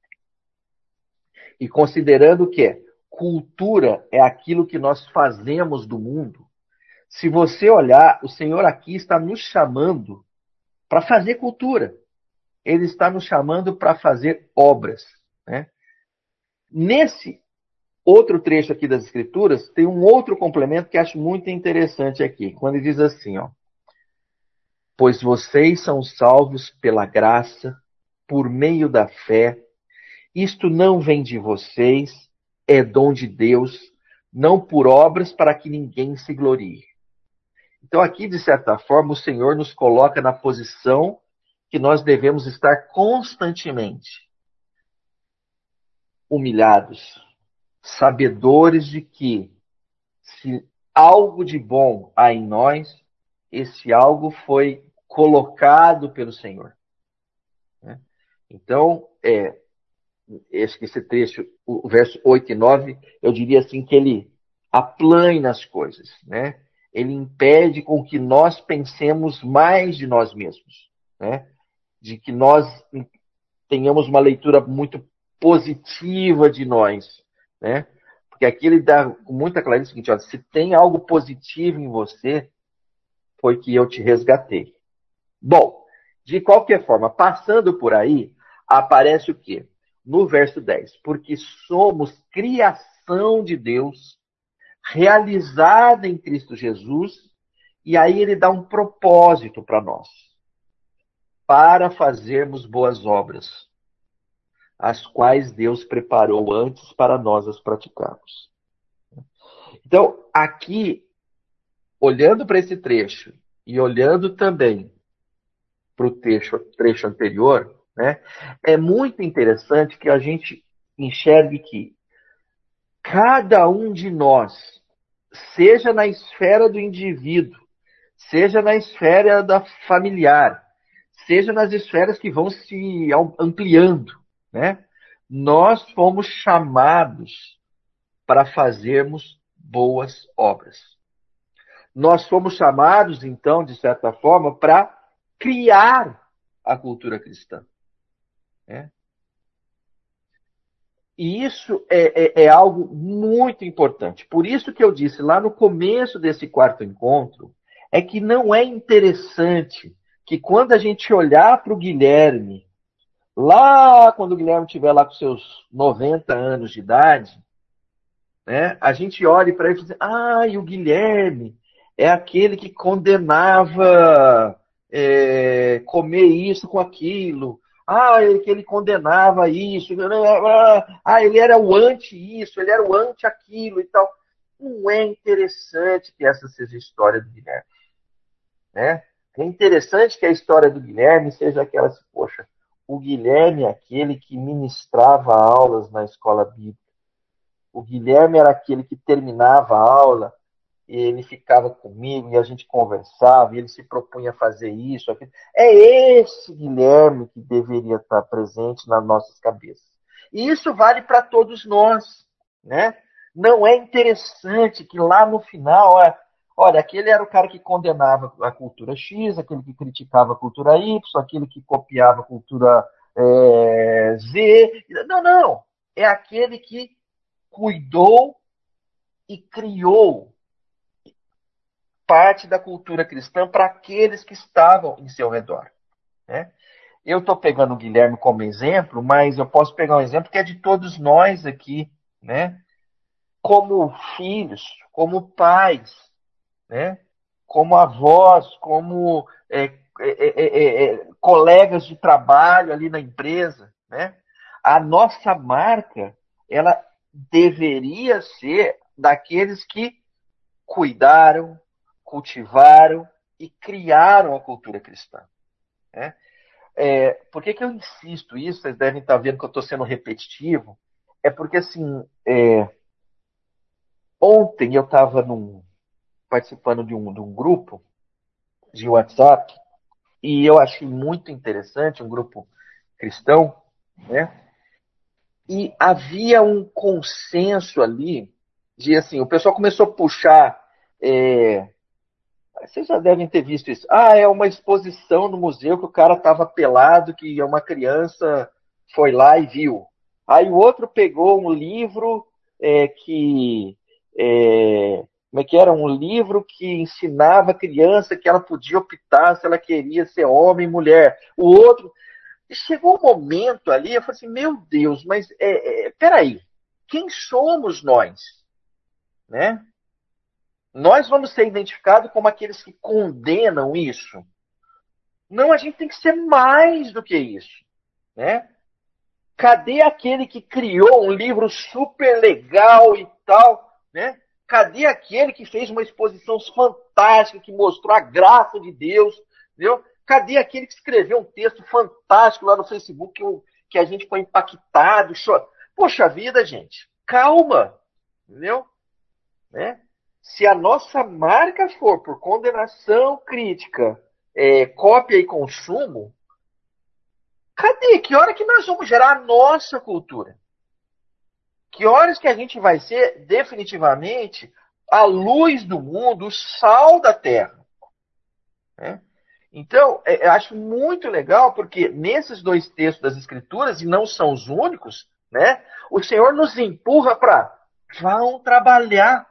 e considerando que cultura é aquilo que nós fazemos do mundo, se você olhar, o Senhor aqui está nos chamando para fazer cultura. Ele está nos chamando para fazer obras. Né? Nesse outro trecho aqui das Escrituras, tem um outro complemento que acho muito interessante aqui, quando ele diz assim, ó. Pois vocês são salvos pela graça, por meio da fé. Isto não vem de vocês, é dom de Deus, não por obras para que ninguém se glorie. Então, aqui, de certa forma, o Senhor nos coloca na posição que nós devemos estar constantemente humilhados, sabedores de que se algo de bom há em nós, esse algo foi colocado pelo Senhor. Né? Então, é, esse trecho, o verso 8 e 9, eu diria assim que ele aplana as coisas, né? ele impede com que nós pensemos mais de nós mesmos, né? De que nós tenhamos uma leitura muito positiva de nós, né? Porque aqui ele dá muita clareza o seguinte, se tem algo positivo em você, foi que eu te resgatei. Bom, de qualquer forma, passando por aí, aparece o quê? No verso 10, porque somos criação de Deus, realizada em Cristo Jesus, e aí ele dá um propósito para nós, para fazermos boas obras, as quais Deus preparou antes para nós as praticarmos. Então, aqui, olhando para esse trecho e olhando também para o trecho, trecho anterior, né, é muito interessante que a gente enxergue que cada um de nós, seja na esfera do indivíduo, seja na esfera da familiar, seja nas esferas que vão se ampliando, né? Nós fomos chamados para fazermos boas obras. Nós fomos chamados, então, de certa forma, para criar a cultura cristã. Né? E isso é, é, é, algo muito importante. Por isso que eu disse lá no começo desse quarto encontro, é que não é interessante que quando a gente olhar para o Guilherme, lá quando o Guilherme estiver lá com seus 90 anos de idade, né, a gente olhe para ele e diz, ah, e o Guilherme é aquele que condenava é, comer isso com aquilo, ah, que ele condenava isso, ah, ele era o anti isso, ele era o anti aquilo e tal. Não é interessante que essa seja a história do Guilherme. Né? É interessante que a história do Guilherme seja aquela assim, poxa, o Guilherme é aquele que ministrava aulas na escola bíblica. O Guilherme era aquele que terminava a aula ele ficava comigo e a gente conversava, e ele se propunha a fazer isso, aquilo. É esse Guilherme que deveria estar presente nas nossas cabeças. E isso vale para todos nós, né? Não é interessante que lá no final, olha, olha, aquele era o cara que condenava a cultura X, aquele que criticava a cultura Y, aquele que copiava a cultura é, Z. Não, não. É aquele que cuidou e criou parte da cultura cristã para aqueles que estavam em seu redor. Né? Eu estou pegando o Guilherme como exemplo, mas eu posso pegar um exemplo que é de todos nós aqui, né? Como filhos, como pais, né? Como avós, como é, é, é, é colegas de trabalho ali na empresa, né? A nossa marca, ela deveria ser daqueles que cuidaram, cultivaram e criaram a cultura cristã. Né? É, por que, que eu insisto isso? Vocês devem estar vendo que eu estou sendo repetitivo. É porque, assim, é, ontem eu estava participando de um, de um grupo de WhatsApp e eu achei muito interessante, um grupo cristão, né? E havia um consenso ali de, assim, o pessoal começou a puxar é, vocês já devem ter visto isso. Ah, é uma exposição no museu que o cara estava pelado, que uma criança foi lá e viu. Aí o outro pegou um livro é, que. É, como é que era? Um livro que ensinava a criança que ela podia optar se ela queria ser homem mulher. O outro. Chegou um momento ali, eu falei assim: meu Deus, mas é, é, peraí, quem somos nós? Né? Nós vamos ser identificados como aqueles que condenam isso. Não, a gente tem que ser mais do que isso. Né? Cadê aquele que criou um livro super legal e tal? Né? Cadê aquele que fez uma exposição fantástica, que mostrou a graça de Deus? Entendeu? Cadê aquele que escreveu um texto fantástico lá no Facebook que, que a gente foi impactado? Chor... Poxa vida, gente, calma. Entendeu? Né? Se a nossa marca for por condenação crítica, é, cópia e consumo, cadê? Que hora que nós vamos gerar a nossa cultura? Que horas que a gente vai ser definitivamente a luz do mundo, o sal da terra? Né? Então, é, eu acho muito legal, porque nesses dois textos das Escrituras, e não são os únicos, né, o Senhor nos empurra para vão trabalhar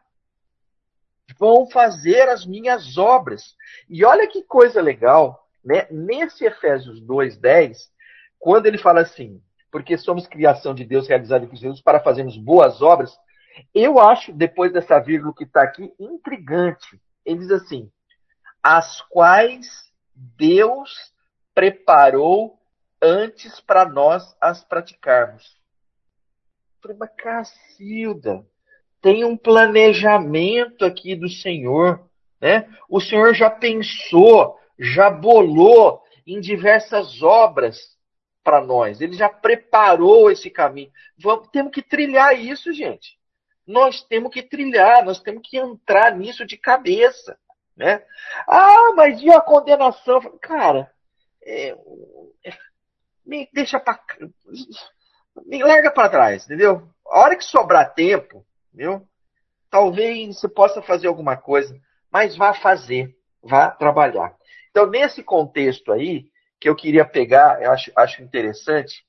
vão fazer as minhas obras. E olha que coisa legal, né? Nesse Efésios 2:10, quando ele fala assim, porque somos criação de Deus realizada Cristo Jesus para fazermos boas obras. Eu acho, depois dessa vírgula que está aqui, intrigante. Ele diz assim: as quais Deus preparou antes para nós as praticarmos. falei, mas Cacilda, tem um planejamento aqui do Senhor. Né? O Senhor já pensou, já bolou em diversas obras para nós. Ele já preparou esse caminho. Vamos, temos que trilhar isso, gente. Nós temos que trilhar, nós temos que entrar nisso de cabeça. Né? Ah, mas e a condenação? Cara, é, é, me deixa para me larga para trás, entendeu? A hora que sobrar tempo, entendeu? Talvez você possa fazer alguma coisa, mas vá fazer, vá trabalhar. Então, nesse contexto aí, que eu queria pegar, eu acho, acho interessante,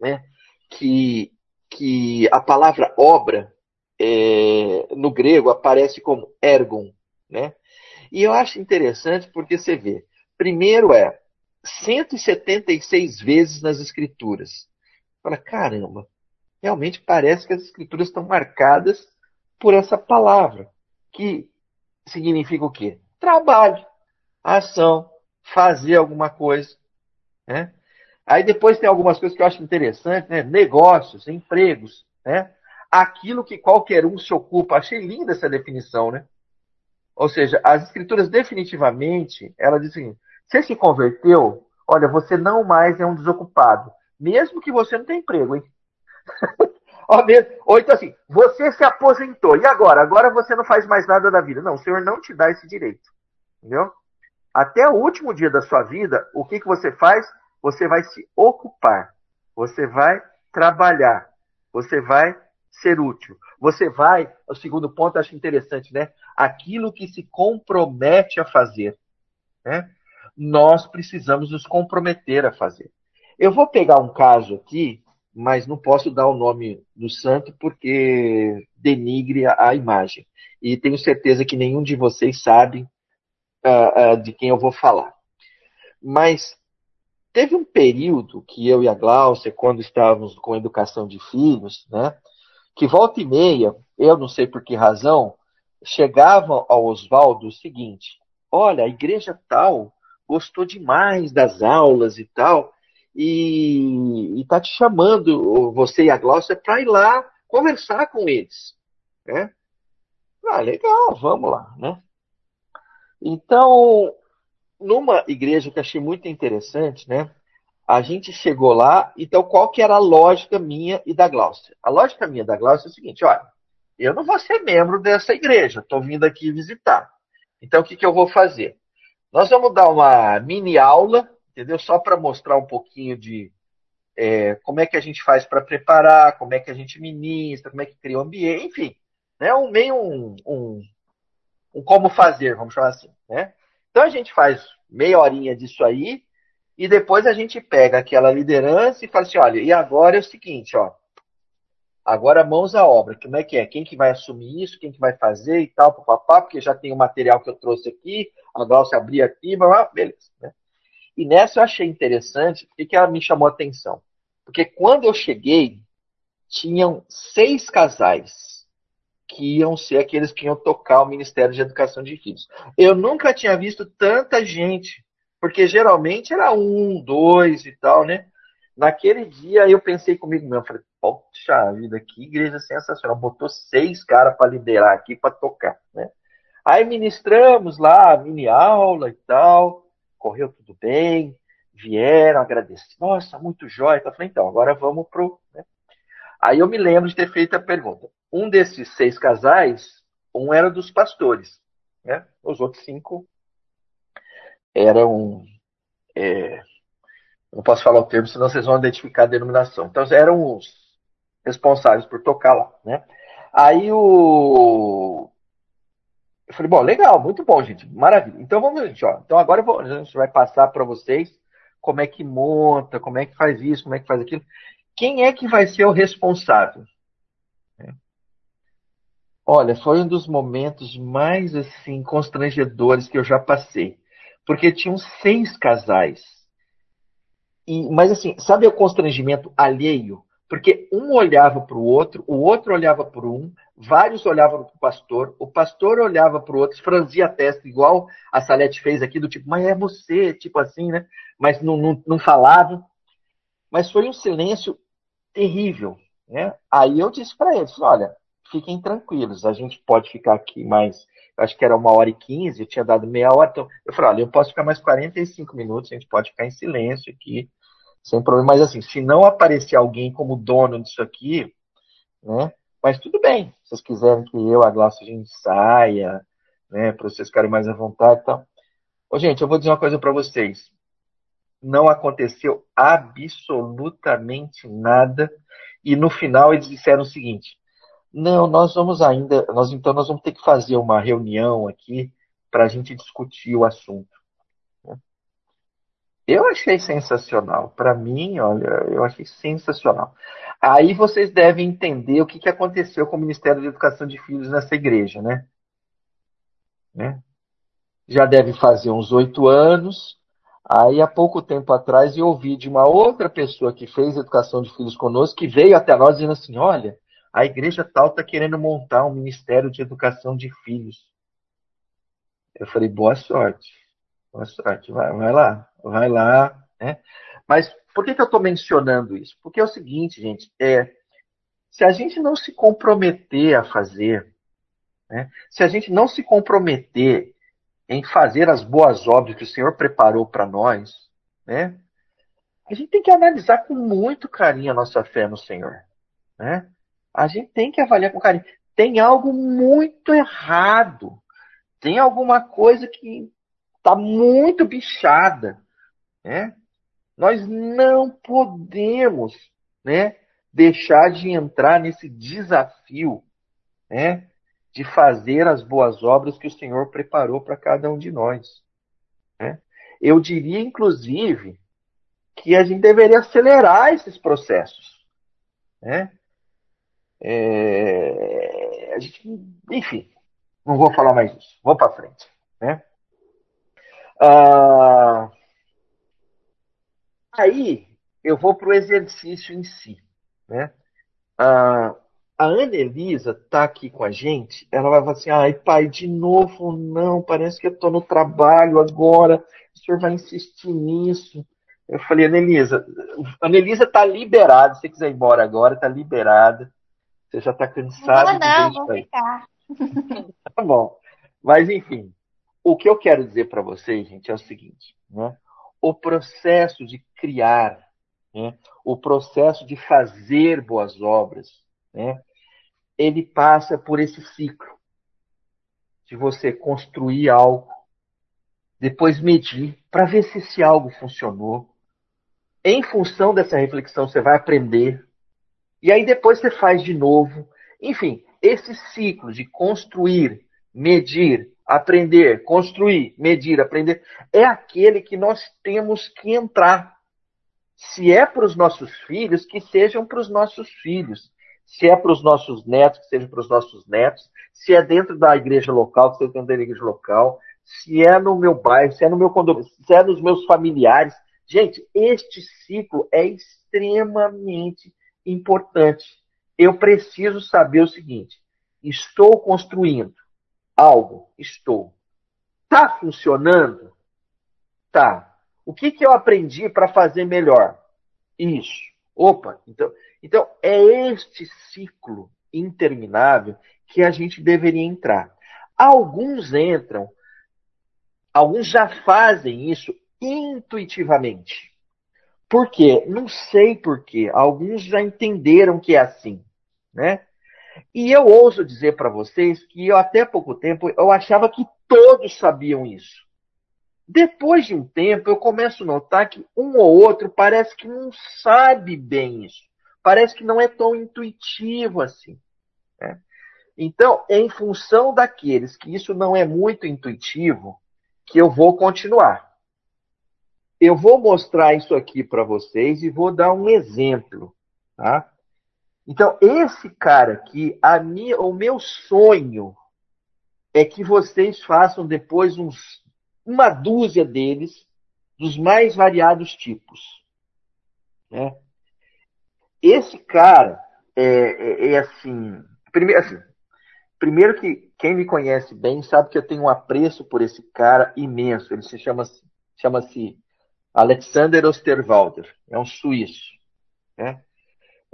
né, que, que a palavra obra é, no grego aparece como ergon, né? E eu acho interessante porque você vê, primeiro é 176 vezes nas escrituras. Fala, caramba, realmente parece que as escrituras estão marcadas por essa palavra, que significa o quê? Trabalho, ação, fazer alguma coisa. Né? Aí depois tem algumas coisas que eu acho interessante, né? Negócios, empregos, né? Aquilo que qualquer um se ocupa. Achei linda essa definição, né? Ou seja, as escrituras definitivamente, ela diz assim, você se converteu, olha, você não mais é um desocupado. Mesmo que você não tenha emprego, hein? Ou então assim, você se aposentou. E agora? Agora você não faz mais nada da vida. Não, o Senhor não te dá esse direito. Entendeu? Até o último dia da sua vida, o que, que você faz? Você vai se ocupar. Você vai trabalhar. Você vai ser útil. Você vai, o segundo ponto, acho interessante, né? Aquilo que se compromete a fazer. Né? Nós precisamos nos comprometer a fazer. Eu vou pegar um caso aqui, mas não posso dar o nome do santo porque denigre a, a imagem. E tenho certeza que nenhum de vocês sabe uh, uh, de quem eu vou falar. Mas teve um período que eu e a Glaucia, quando estávamos com educação de filhos, né, que volta e meia, eu não sei por que razão, chegavam ao Oswaldo o seguinte: olha, a igreja tal gostou demais das aulas e tal, e está te chamando, você e a Glaucia, para ir lá conversar com eles. Né? Ah, legal, vamos lá, né? Então, numa igreja que achei muito interessante, né? A gente chegou lá, então qual que era a lógica minha e da Glaucia? A lógica minha da Glaucia é o seguinte, olha, eu não vou ser membro dessa igreja, estou vindo aqui visitar. Então o que, que eu vou fazer? Nós vamos dar uma mini aula, entendeu? Só para mostrar um pouquinho de é, como é que a gente faz para preparar, como é que a gente ministra, como é que cria o ambiente, enfim, né? Um meio um, um um como fazer, vamos chamar assim, né? Então a gente faz meia horinha disso aí e depois a gente pega aquela liderança e fala assim, olha, e agora é o seguinte, ó, agora mãos à obra, como é que é? Quem que vai assumir isso? Quem que vai fazer e tal, papapá, porque já tem o material que eu trouxe aqui, a Glaucia abrir aqui, blá, beleza, né? E nessa eu achei interessante, porque que ela me chamou a atenção? Porque quando eu cheguei, tinham seis casais que iam ser aqueles que iam tocar o Ministério de Educação de Filhos. Eu nunca tinha visto tanta gente, porque geralmente era um, dois e tal, né? Naquele dia eu pensei comigo mesmo, falei, poxa vida, que igreja sensacional, botou seis caras para liderar aqui, para tocar, né? Aí ministramos lá, mini aula e tal, correu tudo bem, vieram, agradeci, nossa, muito jóia, eu falei, então, agora vamos pro... Né? Aí eu me lembro de ter feito a pergunta, um desses seis casais, um era dos pastores, né? Os outros cinco eram. É, não posso falar o termo, senão vocês vão identificar a denominação. Então, eram os responsáveis por tocar lá, né? Aí o. Eu falei, bom, legal, muito bom, gente, maravilha. Então vamos, gente, ó. Então agora vou, a gente vai passar para vocês como é que monta, como é que faz isso, como é que faz aquilo. Quem é que vai ser o responsável? Olha, foi um dos momentos mais assim constrangedores que eu já passei, porque tinham seis casais. e, mas assim, sabe o constrangimento alheio? Porque um olhava para o outro, o outro olhava para um, vários olhavam para o pastor, o pastor olhava para o outro, franzia a testa, igual a Salete fez aqui, do tipo, mas é você, tipo assim, né? Mas não, não, não falava. Mas foi um silêncio terrível. Né? Aí eu disse para eles, olha, fiquem tranquilos, a gente pode ficar aqui mais, acho que era uma hora e quinze, eu tinha dado meia hora, então eu falei, olha, eu posso ficar mais 45 minutos, a gente pode ficar em silêncio aqui, sem problema, mas assim, se não aparecer alguém como dono disso aqui, né, mas tudo bem, se vocês quiserem que eu, a Glaucia, a gente saia, né, para vocês ficarem mais à vontade e tal. Ô, gente, eu vou dizer uma coisa para vocês, não aconteceu absolutamente nada, e no final eles disseram o seguinte, não, nós vamos ainda, nós então nós vamos ter que fazer uma reunião aqui para a gente discutir o assunto. Eu achei sensacional. Para mim, olha, eu achei sensacional. Aí vocês devem entender o que, que aconteceu com o Ministério da Educação de Filhos nessa igreja, né? né? Já deve fazer uns oito anos. Aí, há pouco tempo atrás, eu ouvi de uma outra pessoa que fez educação de filhos conosco, que veio até nós dizendo assim: olha, a igreja tal está querendo montar um ministério de educação de filhos. Eu falei, boa sorte. Sorte. Vai, vai lá, vai lá. Né? Mas por que, que eu estou mencionando isso? Porque é o seguinte, gente, é, se a gente não se comprometer a fazer, né, se a gente não se comprometer em fazer as boas obras que o Senhor preparou para nós, né, a gente tem que analisar com muito carinho a nossa fé no Senhor. Né? a gente tem que avaliar com carinho. Tem algo muito errado. Tem alguma coisa que está muito bichada. Né? Nós não podemos né, deixar de entrar nesse desafio né, de fazer as boas obras que o Senhor preparou para cada um de nós. Né? Eu diria, inclusive, que a gente deveria acelerar esses processos. Né? É, a gente, enfim, não vou falar mais disso. Vou para frente. Né? Ah, aí eu vou para o exercício em si. Né? Ah, a Ana Elisa está aqui com a gente. Ela vai falar assim: ai, pai, de novo não. Parece que eu estou no trabalho agora. O senhor vai insistir nisso. Eu falei, Ana Elisa, Ana Elisa está liberada. Se você quiser ir embora agora, está liberada. Você já está cansado não, não, vou ficar. tá bom. Mas, enfim, o que eu quero dizer para vocês, gente, é o seguinte. Né? O processo de criar, né? o processo de fazer boas obras, né? ele passa por esse ciclo de você construir algo, depois medir para ver se esse algo funcionou. Em função dessa reflexão, você vai aprender e aí depois você faz de novo. Enfim, esse ciclo de construir, medir, aprender, construir, medir, aprender, é aquele que nós temos que entrar. Se é para os nossos filhos, que sejam para os nossos filhos. Se é para os nossos netos, que seja para os nossos netos. Se é dentro da igreja local, que seja dentro da igreja local. Se é no meu bairro, se é no meu condomínio, se é nos meus familiares. Gente, este ciclo é extremamente importante. Eu preciso saber o seguinte: estou construindo algo? Estou. Está funcionando? Tá. O que, que eu aprendi para fazer melhor? Isso. Opa, então, então é este ciclo interminável que a gente deveria entrar. Alguns entram, alguns já fazem isso intuitivamente. Por quê? Não sei por quê. Alguns já entenderam que é assim, né? E eu ouso dizer para vocês que eu, até pouco tempo eu achava que todos sabiam isso. Depois de um tempo, eu começo a notar que um ou outro parece que não sabe bem isso. Parece que não é tão intuitivo assim. Né? Então, é em função daqueles que isso não é muito intuitivo que eu vou continuar eu vou mostrar isso aqui para vocês e vou dar um exemplo, tá? Então, esse cara aqui, a minha, o meu sonho é que vocês façam depois uns, uma dúzia deles, dos mais variados tipos. Né? Esse cara é, é, é assim, primeiro, assim, primeiro que quem me conhece bem sabe que eu tenho um apreço por esse cara imenso. Ele se chama chama-se Alexander Osterwalder, é um suíço, né?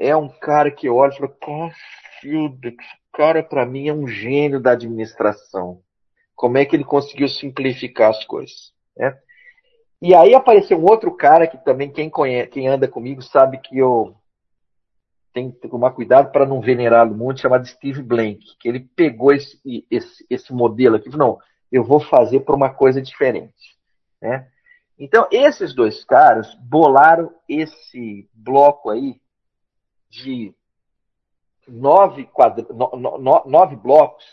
É um cara que eu olho e falo, Cacilda, esse cara para mim é um gênio da administração. Como é que ele conseguiu simplificar as coisas, né? E aí apareceu um outro cara que também quem conhece, quem anda comigo sabe que eu tenho que tomar cuidado para não venerá-lo muito, chamado Steve Blank, que ele pegou esse, esse, esse modelo aqui e falou, não, eu vou fazer para uma coisa diferente. Né? Então, esses dois caras bolaram esse bloco aí de nove, quadra... no, no, nove blocos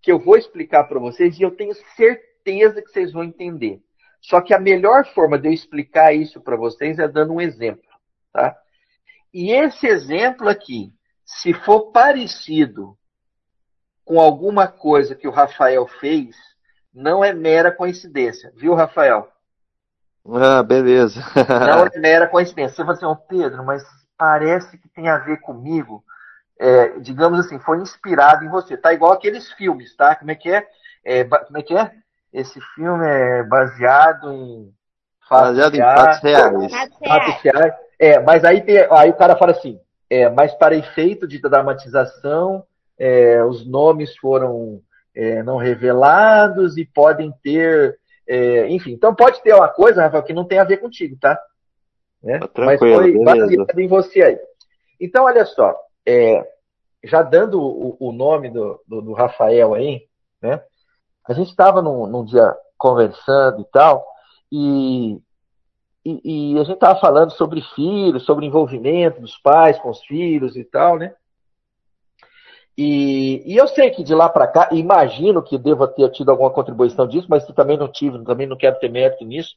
que eu vou explicar para vocês e eu tenho certeza que vocês vão entender. Só que a melhor forma de eu explicar isso para vocês é dando um exemplo, tá? E esse exemplo aqui, se for parecido com alguma coisa que o Rafael fez, não é mera coincidência, viu, Rafael? Ah, beleza. não é mera coincidência. Você fala assim, oh, Pedro, mas parece que tem a ver comigo. É, digamos assim, foi inspirado em você. Tá igual aqueles filmes, tá? Como é que é? é como é que é? Esse filme é baseado em fatos, baseado reais, em fatos reais. Fatos reais. É, mas aí, tem, aí o cara fala assim, é, mas para efeito de dramatização, é, os nomes foram é, não revelados e podem ter, é, enfim, então pode ter uma coisa, Rafael, que não tem a ver contigo, tá? Né? tá mas foi baseado em você aí. Então, olha só, é, já dando o, o nome do, do, do, Rafael aí, né? A gente estava num, num, dia conversando e tal, e, e, e a gente estava falando sobre filhos, sobre envolvimento dos pais com os filhos e tal, né? E, e eu sei que de lá para cá, imagino que deva ter tido alguma contribuição disso, mas também não tive, também não quero ter mérito nisso.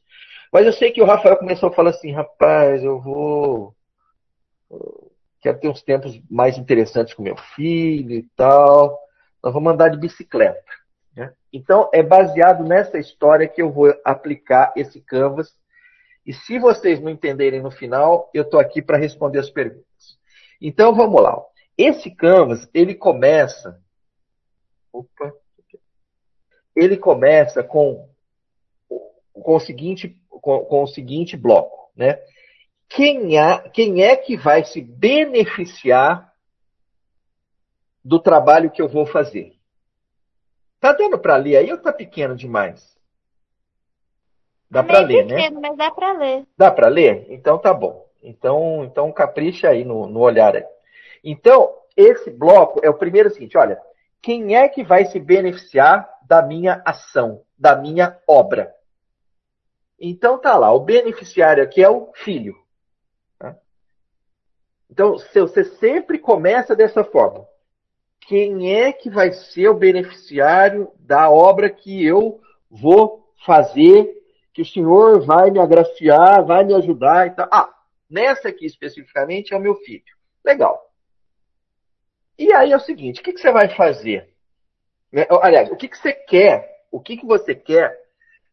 Mas eu sei que o Rafael começou a falar assim, rapaz, eu vou. Quero ter uns tempos mais interessantes com meu filho e tal. Nós vamos andar de bicicleta. Né? Então, é baseado nessa história que eu vou aplicar esse Canvas. E se vocês não entenderem no final, eu estou aqui para responder as perguntas. Então, vamos lá. Esse Canvas, ele começa. Opa. Ele começa com, com, o, seguinte, com, com o seguinte bloco. Né? Quem, é, quem é que vai se beneficiar do trabalho que eu vou fazer? Tá dando para ler aí ou tá pequeno demais? Dá para ler, né? pequeno, né? mas dá para ler. Dá para ler? Então tá bom. Então, então capricha aí no, no olhar aí. Então, esse bloco é o primeiro seguinte, olha, quem é que vai se beneficiar da minha ação, da minha obra? Então tá lá, o beneficiário aqui é o filho. Tá? Então, você sempre começa dessa forma. Quem é que vai ser o beneficiário da obra que eu vou fazer, que o Senhor vai me agraciar, vai me ajudar e tal? Ah, nessa aqui especificamente é o meu filho. Legal. E aí é o seguinte, o que, que você vai fazer? Né, aliás, o que, que você quer? O que, que você quer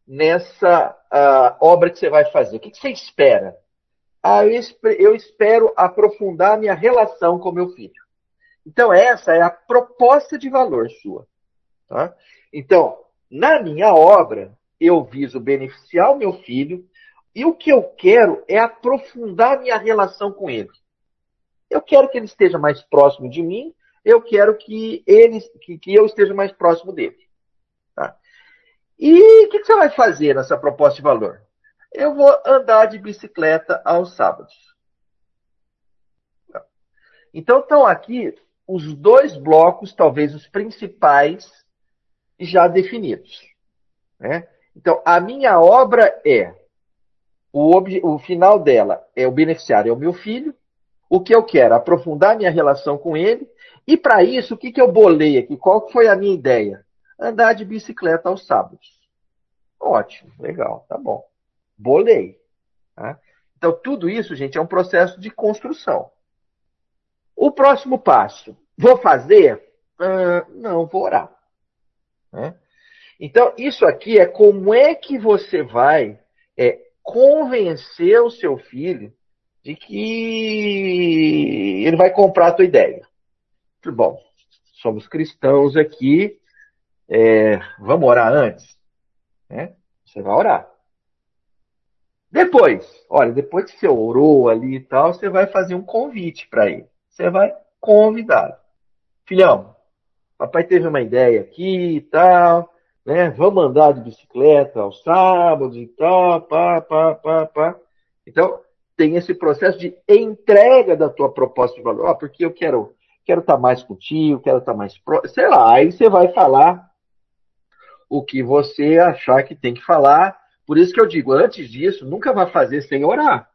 nessa uh, obra que você vai fazer? O que, que você espera? Ah, eu, eu espero aprofundar minha relação com meu filho. Então, essa é a proposta de valor sua. Tá? Então, na minha obra, eu viso beneficiar o meu filho e o que eu quero é aprofundar minha relação com ele. Eu quero que ele esteja mais próximo de mim, eu quero que ele, que, que eu esteja mais próximo dele. E o que, que você vai fazer nessa proposta de valor? Eu vou andar de bicicleta aos sábados. Então estão aqui os dois blocos, talvez os principais, já definidos. Né? Então, a minha obra é, o, o final dela é o beneficiário, é o meu filho, o que eu quero? Aprofundar minha relação com ele. E para isso, o que, que eu bolei aqui? Qual foi a minha ideia? Andar de bicicleta aos sábados. Ótimo, legal, tá bom. Bolei. Tá? Então, tudo isso, gente, é um processo de construção. O próximo passo, vou fazer? Uh, não, vou orar. Né? Então, isso aqui é como é que você vai é, convencer o seu filho de que ele vai comprar a tua ideia. Bom, somos cristãos aqui, é, vamos orar antes? Né? Você vai orar. Depois, olha, depois que você orou ali e tal, você vai fazer um convite para ele. Você vai convidar. Filhão, papai teve uma ideia aqui e tal, né? Vamos andar de bicicleta aos sábados e tal, pá, pá, pá, pá. Então, tem esse processo de entrega da tua proposta de valor. Ah, porque eu quero quero estar tá mais contigo, quero estar tá mais próximo. Sei lá, aí você vai falar o que você achar que tem que falar. Por isso que eu digo, antes disso, nunca vai fazer sem orar.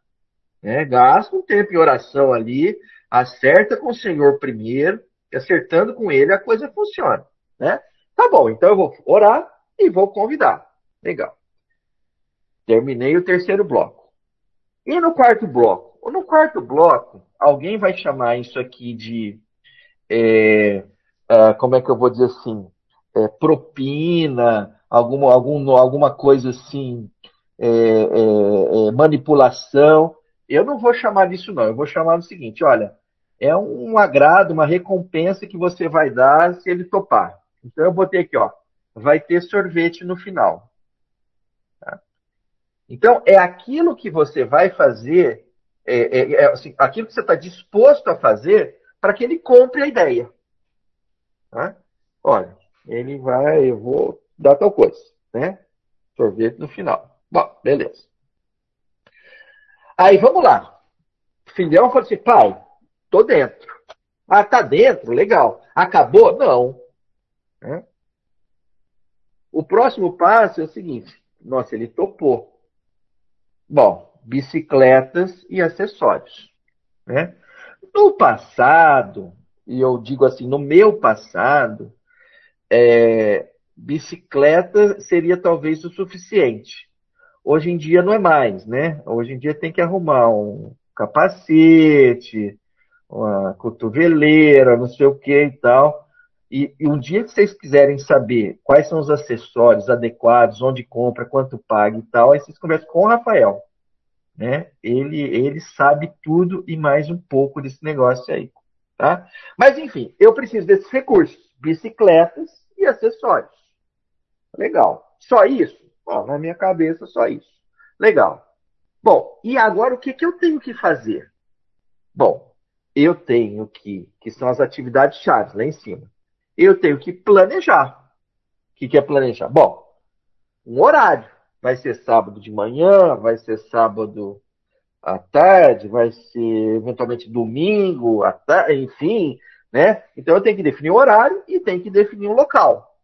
Né? Gasta um tempo em oração ali, acerta com o Senhor primeiro, acertando com ele a coisa funciona. Né? Tá bom, então eu vou orar e vou convidar. Legal. Terminei o terceiro bloco. E no quarto bloco? No quarto bloco, alguém vai chamar isso aqui de. É, como é que eu vou dizer assim? É, propina, alguma, algum, alguma coisa assim, é, é, é, manipulação. Eu não vou chamar disso, não. Eu vou chamar do seguinte: olha, é um agrado, uma recompensa que você vai dar se ele topar. Então eu botei aqui, ó, vai ter sorvete no final. Tá? Então é aquilo que você vai fazer, é, é, é assim, aquilo que você está disposto a fazer para que ele compre a ideia. Tá? Olha, ele vai, eu vou dar tal coisa, né? Sorvete no final. Bom, beleza. Aí vamos lá. O filhão falou assim, pai, tô dentro. Ah, tá dentro? Legal. Acabou? Não. Né? O próximo passo é o seguinte: nossa, ele topou. Bom, bicicletas e acessórios. Né? No passado, e eu digo assim, no meu passado, é, bicicleta seria talvez o suficiente. Hoje em dia não é mais, né? Hoje em dia tem que arrumar um capacete, uma cotoveleira, não sei o que e tal. E, e, um dia que vocês quiserem saber quais são os acessórios adequados, onde compra, quanto paga e tal, aí vocês conversam com o Rafael. Né? Ele, ele sabe tudo e mais um pouco desse negócio aí. Tá? Mas enfim, eu preciso desses recursos: bicicletas e acessórios. Legal. Só isso? Bom, na minha cabeça, só isso. Legal. Bom, e agora o que, que eu tenho que fazer? Bom, eu tenho que, que são as atividades chaves lá em cima eu tenho que planejar. O que, que é planejar? Bom, um horário. Vai ser sábado de manhã, vai ser sábado à tarde, vai ser eventualmente domingo, à tarde, enfim, né? Então eu tenho que definir o horário e tenho que definir o local.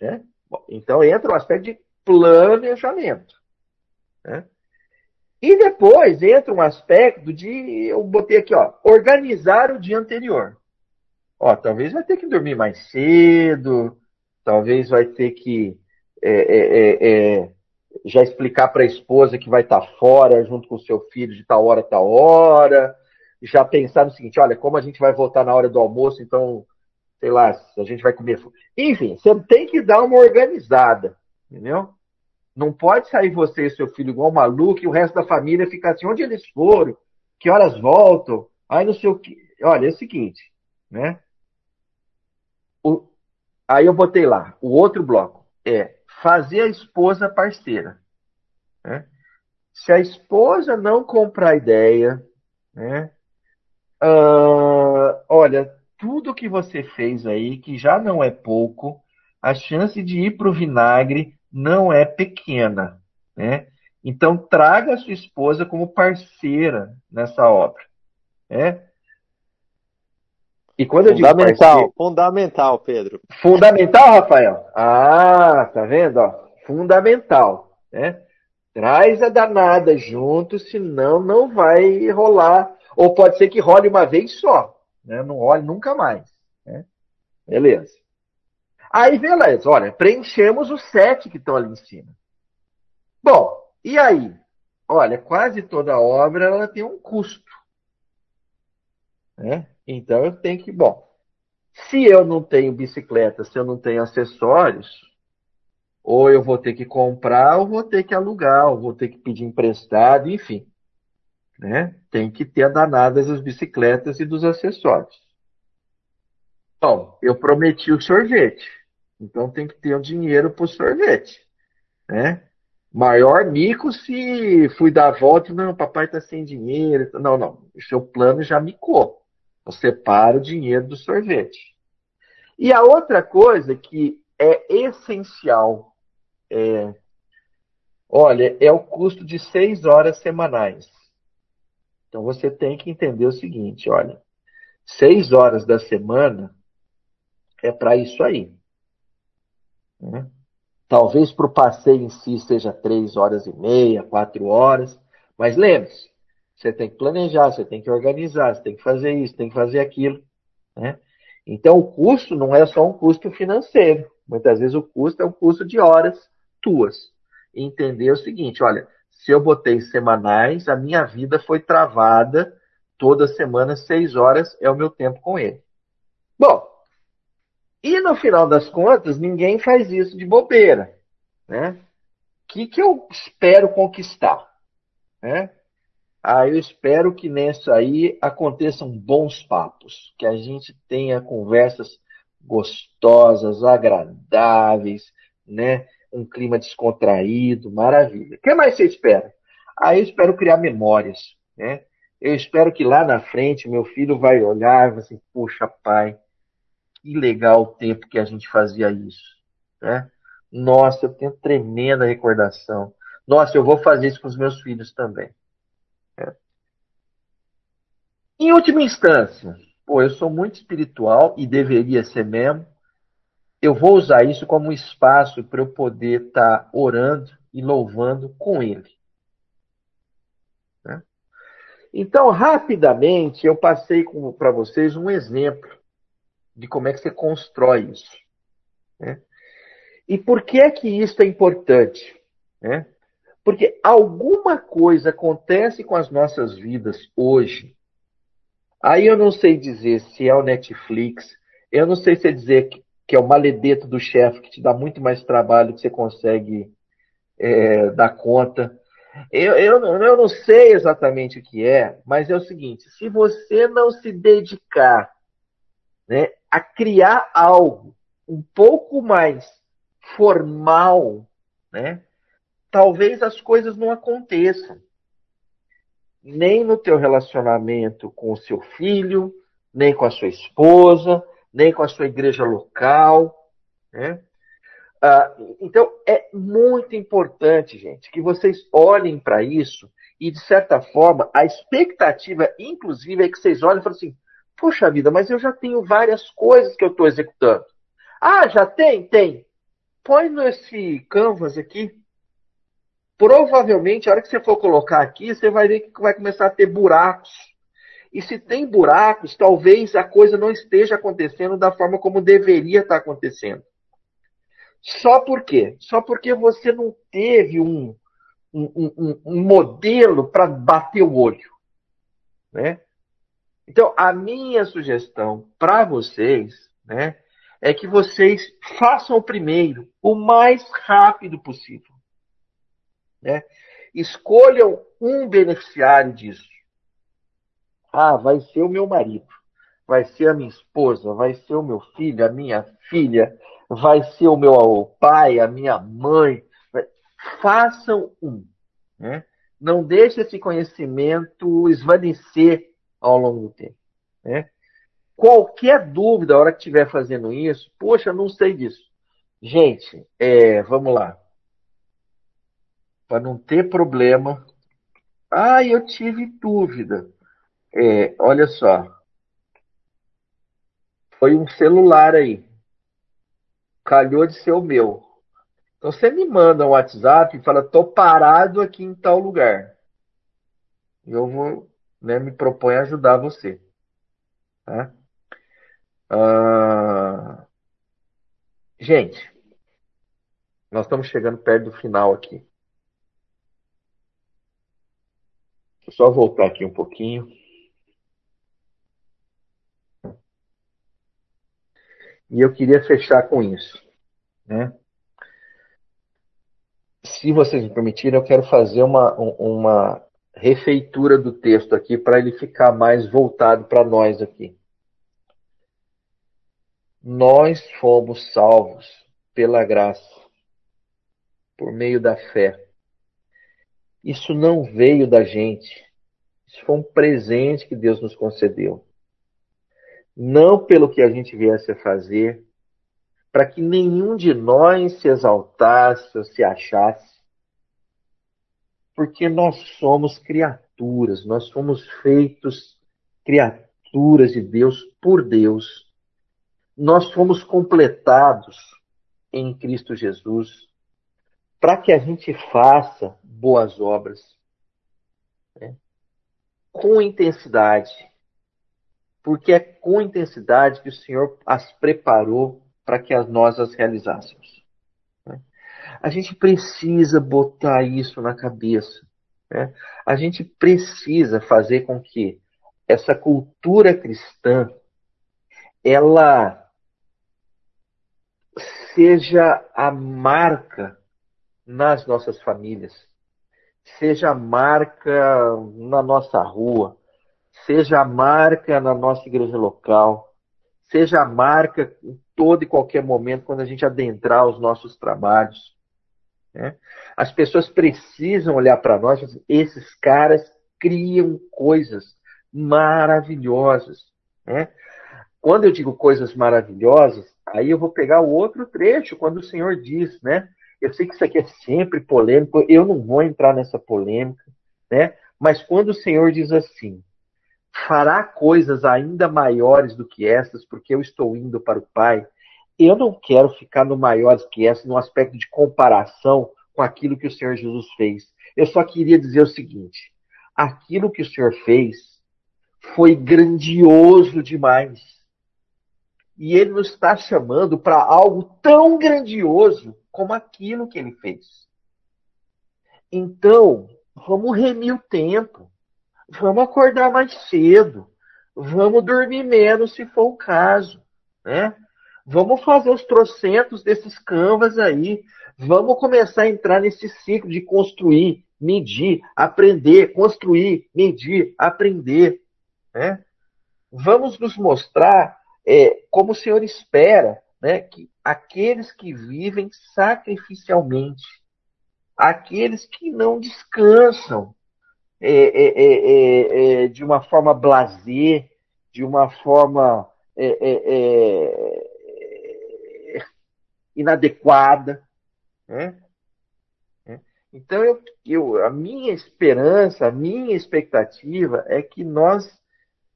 Né? Bom, então entra o aspecto de planejamento. Né? E depois entra um aspecto de, eu botei aqui, ó, organizar o dia anterior ó, talvez vai ter que dormir mais cedo, talvez vai ter que é, é, é, é já explicar para a esposa que vai estar tá fora junto com o seu filho de tal hora, tal hora, já pensar no seguinte, olha, como a gente vai voltar na hora do almoço, então, sei lá, a gente vai comer. Enfim, você tem que dar uma organizada, entendeu? Não pode sair você e seu filho igual maluco e o resto da família ficar assim, onde eles foram? Que horas voltam? Aí não sei o que. Olha, é o seguinte, né? O, aí eu botei lá, o outro bloco é fazer a esposa parceira. Né? Se a esposa não comprar ideia, né? Uh, olha, tudo que você fez aí, que já não é pouco, a chance de ir para o vinagre não é pequena. Né? Então, traga a sua esposa como parceira nessa obra. Né? E quando eu digo fundamental, fundamental, Pedro. Fundamental, Rafael? Ah, tá vendo? Ó, fundamental, né? Traz a danada junto, senão não vai rolar. Ou pode ser que role uma vez só, né? Não role nunca mais. Né? Beleza. Aí, beleza, olha, preenchemos os sete que estão ali em cima. Bom, e aí? Olha, quase toda obra ela tem um custo. Né? Então eu tenho que, bom, se eu não tenho bicicleta, se eu não tenho acessórios, ou eu vou ter que comprar, ou vou ter que alugar, ou vou ter que pedir emprestado, enfim. Né? Tem que ter a danada das bicicletas e dos acessórios. Bom, eu prometi o sorvete. Então tem que ter o um dinheiro para o sorvete. Né? Maior mico se fui dar a volta não, papai está sem dinheiro. Não, não. O seu plano já micou. Você para o dinheiro do sorvete. E a outra coisa que é essencial é, olha, é o custo de seis horas semanais. Então você tem que entender o seguinte, olha, seis horas da semana é para isso aí. Né? Talvez para o passeio em si seja três horas e meia, quatro horas, mas lembre-se, você tem que planejar, você tem que organizar, você tem que fazer isso, tem que fazer aquilo. Né? Então o custo não é só um custo financeiro. Muitas vezes o custo é um custo de horas tuas. Entender o seguinte, olha, se eu botei semanais, a minha vida foi travada toda semana, seis horas é o meu tempo com ele. Bom, e no final das contas, ninguém faz isso de bobeira. Né? O que, que eu espero conquistar? Né? Ah, eu espero que nessa aí aconteçam bons papos, que a gente tenha conversas gostosas, agradáveis, né? Um clima descontraído, maravilha. O que mais você espera? Ah, eu espero criar memórias, né? Eu espero que lá na frente meu filho vai olhar e vai assim, puxa pai, que legal o tempo que a gente fazia isso. Né? Nossa, eu tenho tremenda recordação. Nossa, eu vou fazer isso com os meus filhos também. É. Em última instância, pô, eu sou muito espiritual e deveria ser mesmo. Eu vou usar isso como um espaço para eu poder estar tá orando e louvando com Ele. Né? Então, rapidamente, eu passei para vocês um exemplo de como é que você constrói isso. Né? E por que é que isso é importante? Né? Porque alguma coisa acontece com as nossas vidas hoje. Aí eu não sei dizer se é o Netflix, eu não sei se é dizer que, é o maledeto do chefe que te dá muito mais trabalho que você consegue é, dar conta. Eu, eu, eu não sei exatamente o que é, mas é o seguinte: se você não se dedicar né, a criar algo um pouco mais formal, né, talvez as coisas não aconteçam. Nem no teu relacionamento com o seu filho, nem com a sua esposa, nem com a sua igreja local. Né? Ah, então, é muito importante, gente, que vocês olhem para isso e, de certa forma, a expectativa, inclusive, é que vocês olhem e falem assim: Poxa vida, mas eu já tenho várias coisas que eu estou executando. Ah, já tem? Tem. Põe nesse canvas aqui. Provavelmente, a hora que você for colocar aqui, você vai ver que vai começar a ter buracos. E se tem buracos, talvez a coisa não esteja acontecendo da forma como deveria estar acontecendo. Só por quê? Só porque você não teve um, um, um, um modelo para bater o olho. Né? Então, a minha sugestão para vocês, né, é que vocês façam o primeiro o mais rápido possível. Né? Escolham um beneficiário disso. Ah, vai ser o meu marido, vai ser a minha esposa, vai ser o meu filho, a minha filha, vai ser o meu pai, a minha mãe. Façam um. Né? Não deixe esse conhecimento esvanecer ao longo do tempo. Né? Qualquer dúvida, a hora que estiver fazendo isso, poxa, não sei disso. Gente, é, vamos lá. Para não ter problema. Ah, eu tive dúvida. É, olha só. Foi um celular aí. Calhou de ser o meu. Então você me manda um WhatsApp e fala, tô parado aqui em tal lugar. Eu vou né, me propõe a ajudar você. Tá? Ah, gente, nós estamos chegando perto do final aqui. Deixa eu só voltar aqui um pouquinho. E eu queria fechar com isso. Né? Se vocês me permitirem, eu quero fazer uma, uma refeitura do texto aqui para ele ficar mais voltado para nós aqui. Nós fomos salvos pela graça, por meio da fé. Isso não veio da gente. Isso foi um presente que Deus nos concedeu. Não pelo que a gente viesse a fazer, para que nenhum de nós se exaltasse ou se achasse, porque nós somos criaturas, nós fomos feitos criaturas de Deus por Deus. Nós fomos completados em Cristo Jesus para que a gente faça boas obras né? com intensidade, porque é com intensidade que o Senhor as preparou para que nós as realizássemos. A gente precisa botar isso na cabeça. Né? A gente precisa fazer com que essa cultura cristã ela seja a marca nas nossas famílias, seja a marca na nossa rua, seja a marca na nossa igreja local, seja a marca em todo e qualquer momento quando a gente adentrar os nossos trabalhos. Né? As pessoas precisam olhar para nós e dizer, esses caras criam coisas maravilhosas. Né? Quando eu digo coisas maravilhosas, aí eu vou pegar o outro trecho, quando o Senhor diz, né? Eu sei que isso aqui é sempre polêmico, eu não vou entrar nessa polêmica, né? Mas quando o Senhor diz assim, fará coisas ainda maiores do que essas, porque eu estou indo para o Pai, eu não quero ficar no maiores que essa, no aspecto de comparação com aquilo que o Senhor Jesus fez. Eu só queria dizer o seguinte: aquilo que o Senhor fez foi grandioso demais. E Ele nos está chamando para algo tão grandioso como aquilo que Ele fez. Então, vamos remir o tempo. Vamos acordar mais cedo. Vamos dormir menos se for o caso. Né? Vamos fazer os trocentos desses canvas aí. Vamos começar a entrar nesse ciclo de construir, medir, aprender, construir, medir, aprender. Né? Vamos nos mostrar é, como o Senhor espera né, que aqueles que vivem sacrificialmente, aqueles que não descansam é, é, é, é de uma forma blazer, de uma forma inadequada. Né? Então, eu, eu, a minha esperança, a minha expectativa é que nós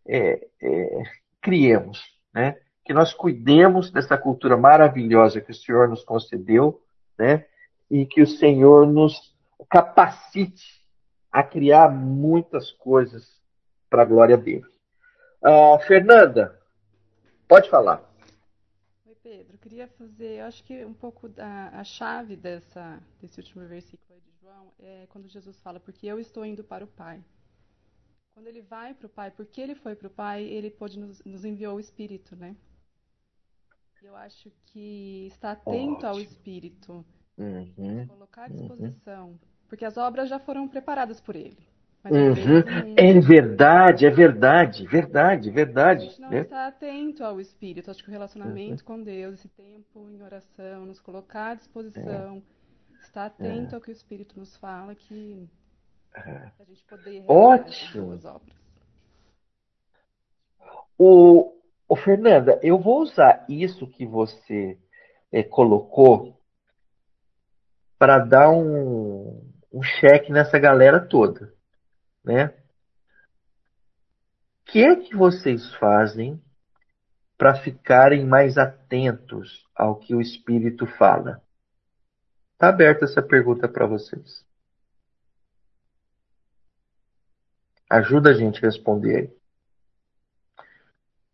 é, é, criemos, né? que nós cuidemos dessa cultura maravilhosa que o Senhor nos concedeu, né? e que o Senhor nos capacite a criar muitas coisas para a glória dele. Uh, Fernanda, pode falar. Pedro, queria fazer, eu acho que um pouco da a chave dessa, desse último versículo de João é quando Jesus fala, porque eu estou indo para o Pai. Quando ele vai para o Pai, porque ele foi para o Pai, ele pôde nos, nos enviou o Espírito, né? Eu acho que estar atento Ótimo. ao Espírito, uhum. colocar à disposição, uhum. Porque as obras já foram preparadas por ele. Uhum. É verdade, é verdade, verdade, verdade. A gente não é. está atento ao Espírito. Acho que o relacionamento uhum. com Deus, esse tempo em oração, nos colocar à disposição, é. estar atento é. ao que o Espírito nos fala, que é. a gente poder Ótimo. as obras. O, o Fernanda, eu vou usar isso que você é, colocou para dar um, um cheque nessa galera toda né? O que é que vocês fazem para ficarem mais atentos ao que o Espírito fala? Está aberta essa pergunta para vocês. Ajuda a gente a responder.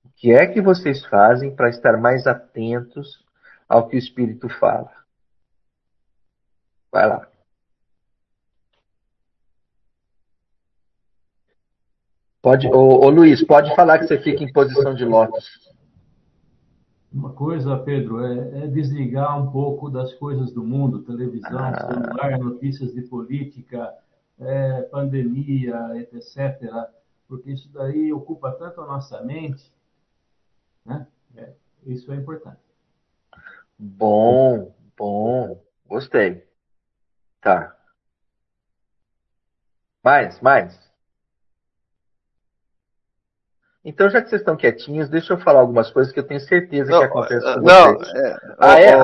O que é que vocês fazem para estar mais atentos ao que o Espírito fala? Vai lá. Pode, ô, ô, Luiz, pode falar que você fica em posição de lótus. Uma coisa, Pedro, é, é, desligar um pouco das coisas do mundo, televisão, ah. celular, notícias de política, é, pandemia, etc., porque isso daí ocupa tanto a nossa mente, né? É, isso é importante. Bom, bom, gostei. Tá. Mais, mais. Então, já que vocês estão quietinhos, deixa eu falar algumas coisas que eu tenho certeza não, que acontecem com não, vocês. É, ah, é?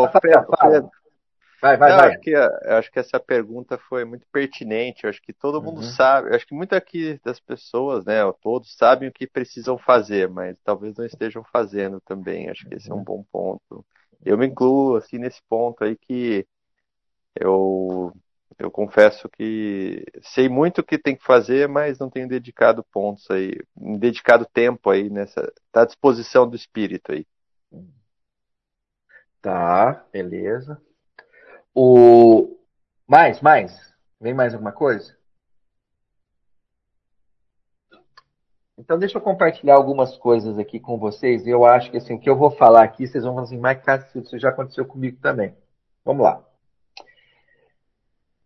Vai, vai, não, vai. Acho que, eu acho que essa pergunta foi muito pertinente. Eu acho que todo mundo uhum. sabe. Eu acho que muitas aqui das pessoas, né, todos sabem o que precisam fazer, mas talvez não estejam fazendo também. Acho que esse é um bom ponto. Eu me incluo assim nesse ponto aí que eu eu confesso que sei muito o que tem que fazer, mas não tenho dedicado pontos aí, dedicado tempo aí nessa. Tá à disposição do espírito aí. Tá, beleza. O mais, mais. Vem mais alguma coisa? Então deixa eu compartilhar algumas coisas aqui com vocês. Eu acho que assim, o que eu vou falar aqui, vocês vão falar assim, mas cara, isso já aconteceu comigo também. Vamos lá.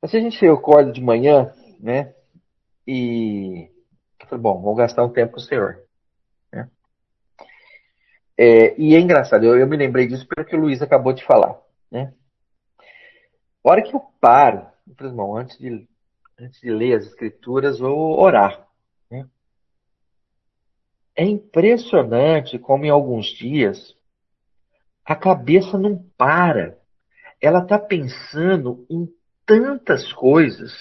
Se a gente acorda de manhã, né? E. Bom, vamos gastar um tempo com o Senhor. Né? É, e é engraçado, eu, eu, me lembrei disso pelo que o Luiz acabou de falar. Né? A hora que eu paro, irmão, antes de, antes de ler as escrituras, vou orar. Né? É impressionante como em alguns dias a cabeça não para. Ela está pensando em tantas coisas.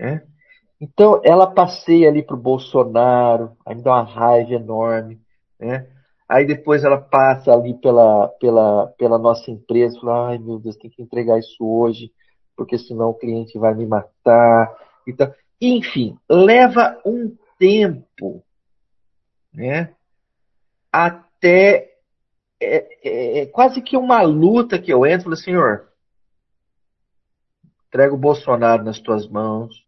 Né? Então, ela passeia ali para o Bolsonaro, dá uma raiva enorme. Né? Aí depois ela passa ali pela, pela, pela nossa empresa, fala, ai meu Deus, tem que entregar isso hoje, porque senão o cliente vai me matar. Então, enfim, leva um tempo né, até é, é, é quase que uma luta que eu entro, falo, senhor, entrega o Bolsonaro nas tuas mãos.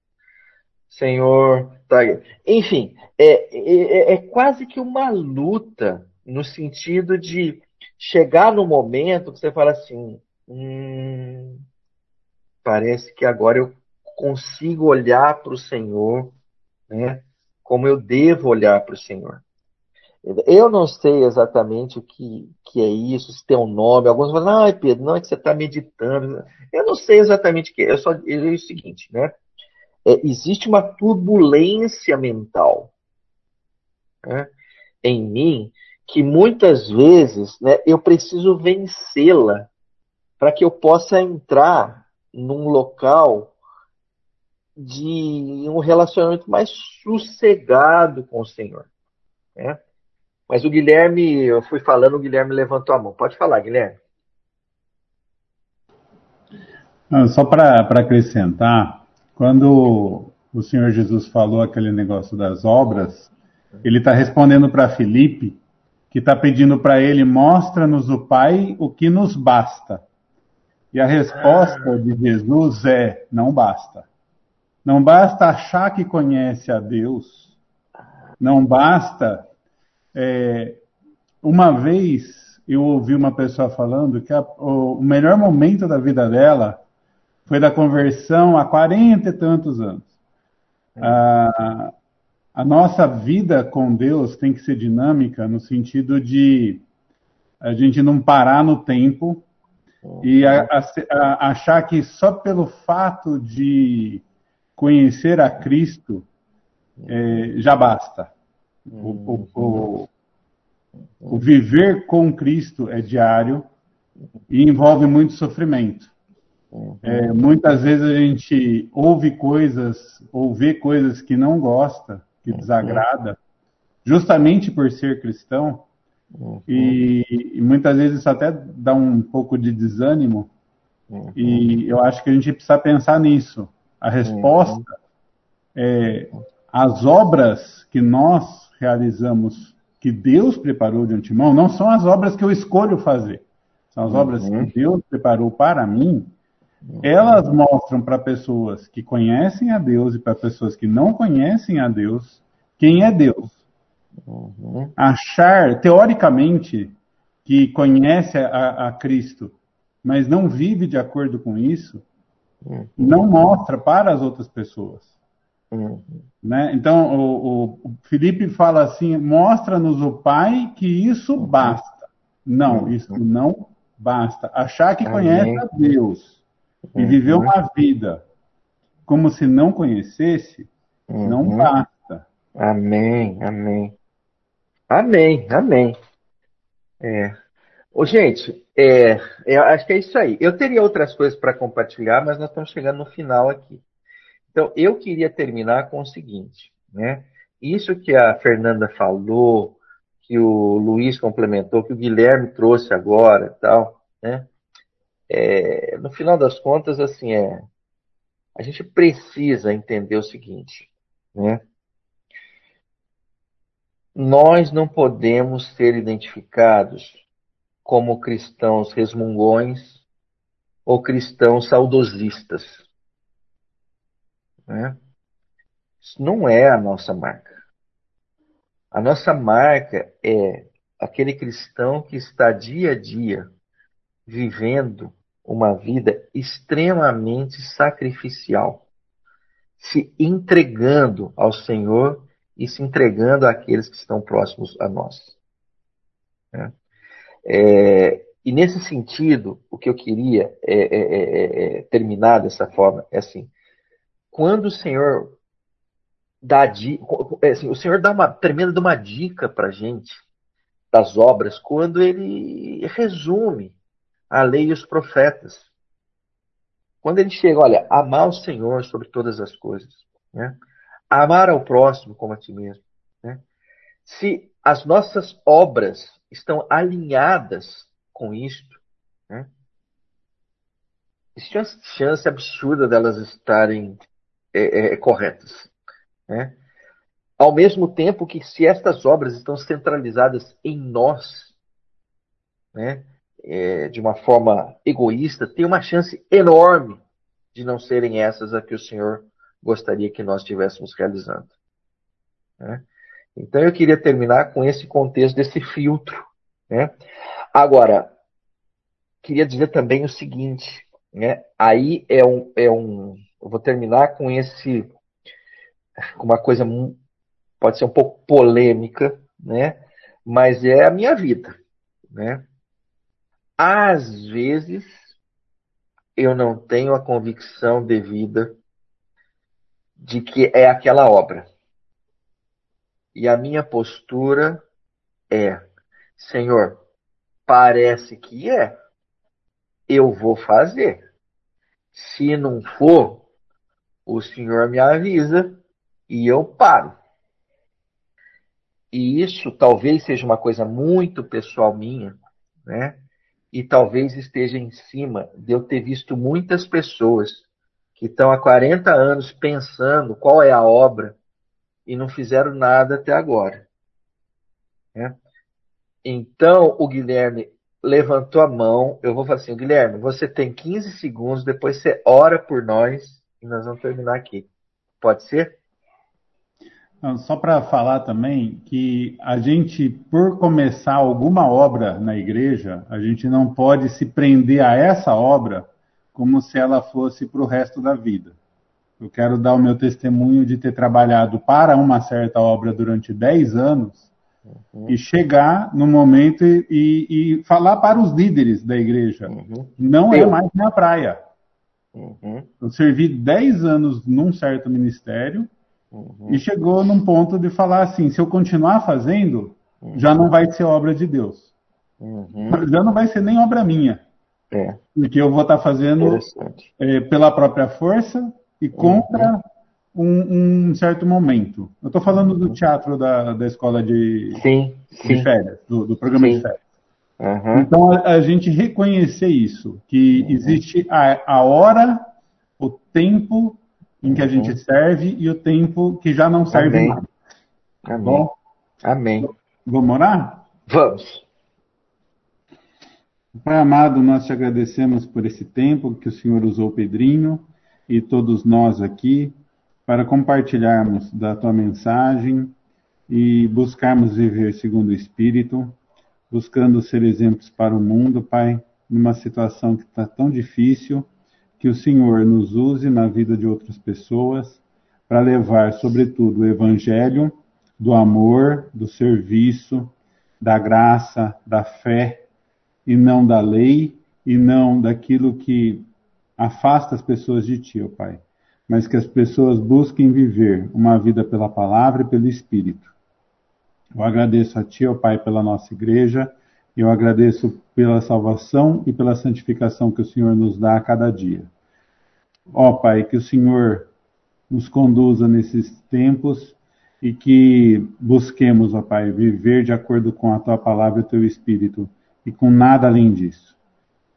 Senhor, tá enfim, é, é, é, quase que uma luta no sentido de chegar no momento que você fala assim, hum, parece que agora eu consigo olhar para o Senhor, né, como eu devo olhar para o Senhor. Eu não sei exatamente o que, que é isso, se tem um nome. Alguns falam, ah, Pedro, não é que você está meditando. Eu não sei exatamente o que é. Eu só digo o seguinte, né? É, existe uma turbulência mental né, em mim que muitas vezes né, eu preciso vencê-la para que eu possa entrar num local de um relacionamento mais sossegado com o Senhor. Né? Mas o Guilherme, eu fui falando, o Guilherme levantou a mão. Pode falar, Guilherme. só para acrescentar, quando o Senhor Jesus falou aquele negócio das obras, ele está respondendo para Filipe, que está pedindo para ele: mostra-nos o Pai o que nos basta. E a resposta de Jesus é: não basta. Não basta achar que conhece a Deus. Não basta é, uma vez eu ouvi uma pessoa falando que a, o, melhor momento da vida dela foi da conversão há 40 e tantos anos. A, a nossa vida com Deus tem que ser dinâmica no sentido de a gente não parar no tempo e a, a, achar que só pelo fato de conhecer a Cristo é, já basta. O, o, o, viver com Cristo é diário e envolve muito sofrimento. É, muitas vezes a gente ouve coisas ou vê coisas que não gosta, que desagrada, justamente por ser cristão, e, e muitas vezes isso até dá um pouco de desânimo. E eu acho que a gente precisa pensar nisso. A resposta é as obras que nós realizamos que Deus preparou de antemão não são as obras que eu escolho fazer. São as obras uhum. que Deus preparou para mim. Elas mostram para pessoas que conhecem a Deus e para pessoas que não conhecem a Deus quem é Deus. Uhum. Achar, teoricamente, que conhece a, a, Cristo, mas não vive de acordo com isso, uhum. não mostra para as outras pessoas Uhum. Né? Então, o, o, Felipe fala assim: mostra-nos o Pai que isso uhum. basta. Não, uhum. isso não basta. Achar que Amém. conhece a Deus e viver uhum. uma vida como se não conhecesse, não uhum. basta. Amém, amém. Amém, amém. É. Ô, gente, é, eu acho que é isso aí. Eu teria outras coisas para compartilhar, mas nós estamos chegando no final aqui. Então, eu queria terminar com o seguinte, né? Isso que a Fernanda falou, que o Luiz complementou, que o Guilherme trouxe agora, tal, né? É, no final das contas, assim, é, a gente precisa entender o seguinte, né? Nós não podemos ser identificados como cristãos resmungões ou cristãos saudosistas. Né? Isso não é a nossa marca. A nossa marca é aquele cristão que está dia a dia vivendo uma vida extremamente sacrificial, se entregando ao Senhor e se entregando àqueles que estão próximos a nós. Né? É, e nesse sentido, o que eu queria é, é, é, é terminar dessa forma é assim: quando o Senhor dá é assim, o Senhor dá uma tremenda uma dica para gente das obras, quando Ele resume a lei e os profetas. Quando ele chega, olha, amar o Senhor sobre todas as coisas, né? amar ao próximo como a ti mesmo. Né? Se as nossas obras estão alinhadas com isto, né? existe uma chance absurda delas estarem é, é, corretas. Né? Ao mesmo tempo que se estas obras estão centralizadas em nós, né? é, de uma forma egoísta, tem uma chance enorme de não serem essas a que o Senhor gostaria que nós estivéssemos realizando. Né? Então eu queria terminar com esse contexto desse filtro. Né? Agora, queria dizer também o seguinte, né? aí é um, é um. Eu vou terminar com esse. com uma coisa pode ser um pouco polêmica, né? mas é a minha vida. Né? Às vezes, eu não tenho a convicção devida de que é aquela obra. E a minha postura é: Senhor, parece que é. Eu vou fazer. Se não for, o Senhor me avisa e eu paro. E isso talvez seja uma coisa muito pessoal minha, né? e talvez esteja em cima de eu ter visto muitas pessoas que estão há 40 anos pensando qual é a obra e não fizeram nada até agora. Né? Então, o Guilherme levantou a mão. Eu vou falar assim: Guilherme, você tem 15 segundos, depois você ora por nós e nós vamos terminar aqui. Pode ser? Só para falar também que a gente, por começar alguma obra na igreja, a gente não pode se prender a essa obra como se ela fosse para o resto da vida. Eu quero dar o meu testemunho de ter trabalhado para uma certa obra durante 10 anos uhum. e chegar no momento e, e, e, falar para os líderes da igreja: uhum. não é mais minha praia. Uhum. Eu servi 10 anos num certo ministério Uhum. E chegou num ponto de falar assim: se eu continuar fazendo, uhum. já não vai ser obra de Deus. Uhum. Já não vai ser nem obra minha. É. Porque eu vou estar fazendo é, pela própria força e contra uhum. um, um, certo momento. Eu estou falando do uhum. teatro da, da escola de, sim, sim. de férias, do, do programa sim. de férias. Uhum. Então, a, a, gente reconhecer isso, que uhum. existe a, a hora, o tempo em que a gente uhum. serve e o tempo que já não serve Amém. mais. Amém. Bom, Amém. Vamos orar? Vamos. Pai amado, nós te agradecemos por esse tempo que o Senhor usou Pedrinho e todos nós aqui para compartilharmos da tua mensagem e buscarmos viver segundo o Espírito, buscando ser exemplos para o mundo, Pai, numa situação que está tão difícil que o Senhor nos use na vida de outras pessoas para levar, sobretudo, o evangelho do amor, do serviço, da graça, da fé, e não da lei, e não daquilo que afasta as pessoas de ti, ó Pai. Mas que as pessoas busquem viver uma vida pela palavra e pelo Espírito. Eu agradeço a Ti, ó Pai, pela nossa igreja. Eu agradeço pela salvação e pela santificação que o Senhor nos dá a cada dia. Ó Pai, que o Senhor nos conduza nesses tempos e que busquemos, ó Pai, viver de acordo com a tua palavra e o teu espírito e com nada além disso.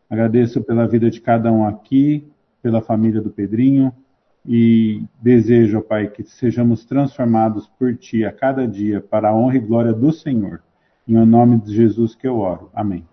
Agradeço pela vida de cada um aqui, pela família do Pedrinho e desejo, ó Pai, que sejamos transformados por ti a cada dia para a honra e glória do Senhor. Em nome de Jesus que eu oro. Amém.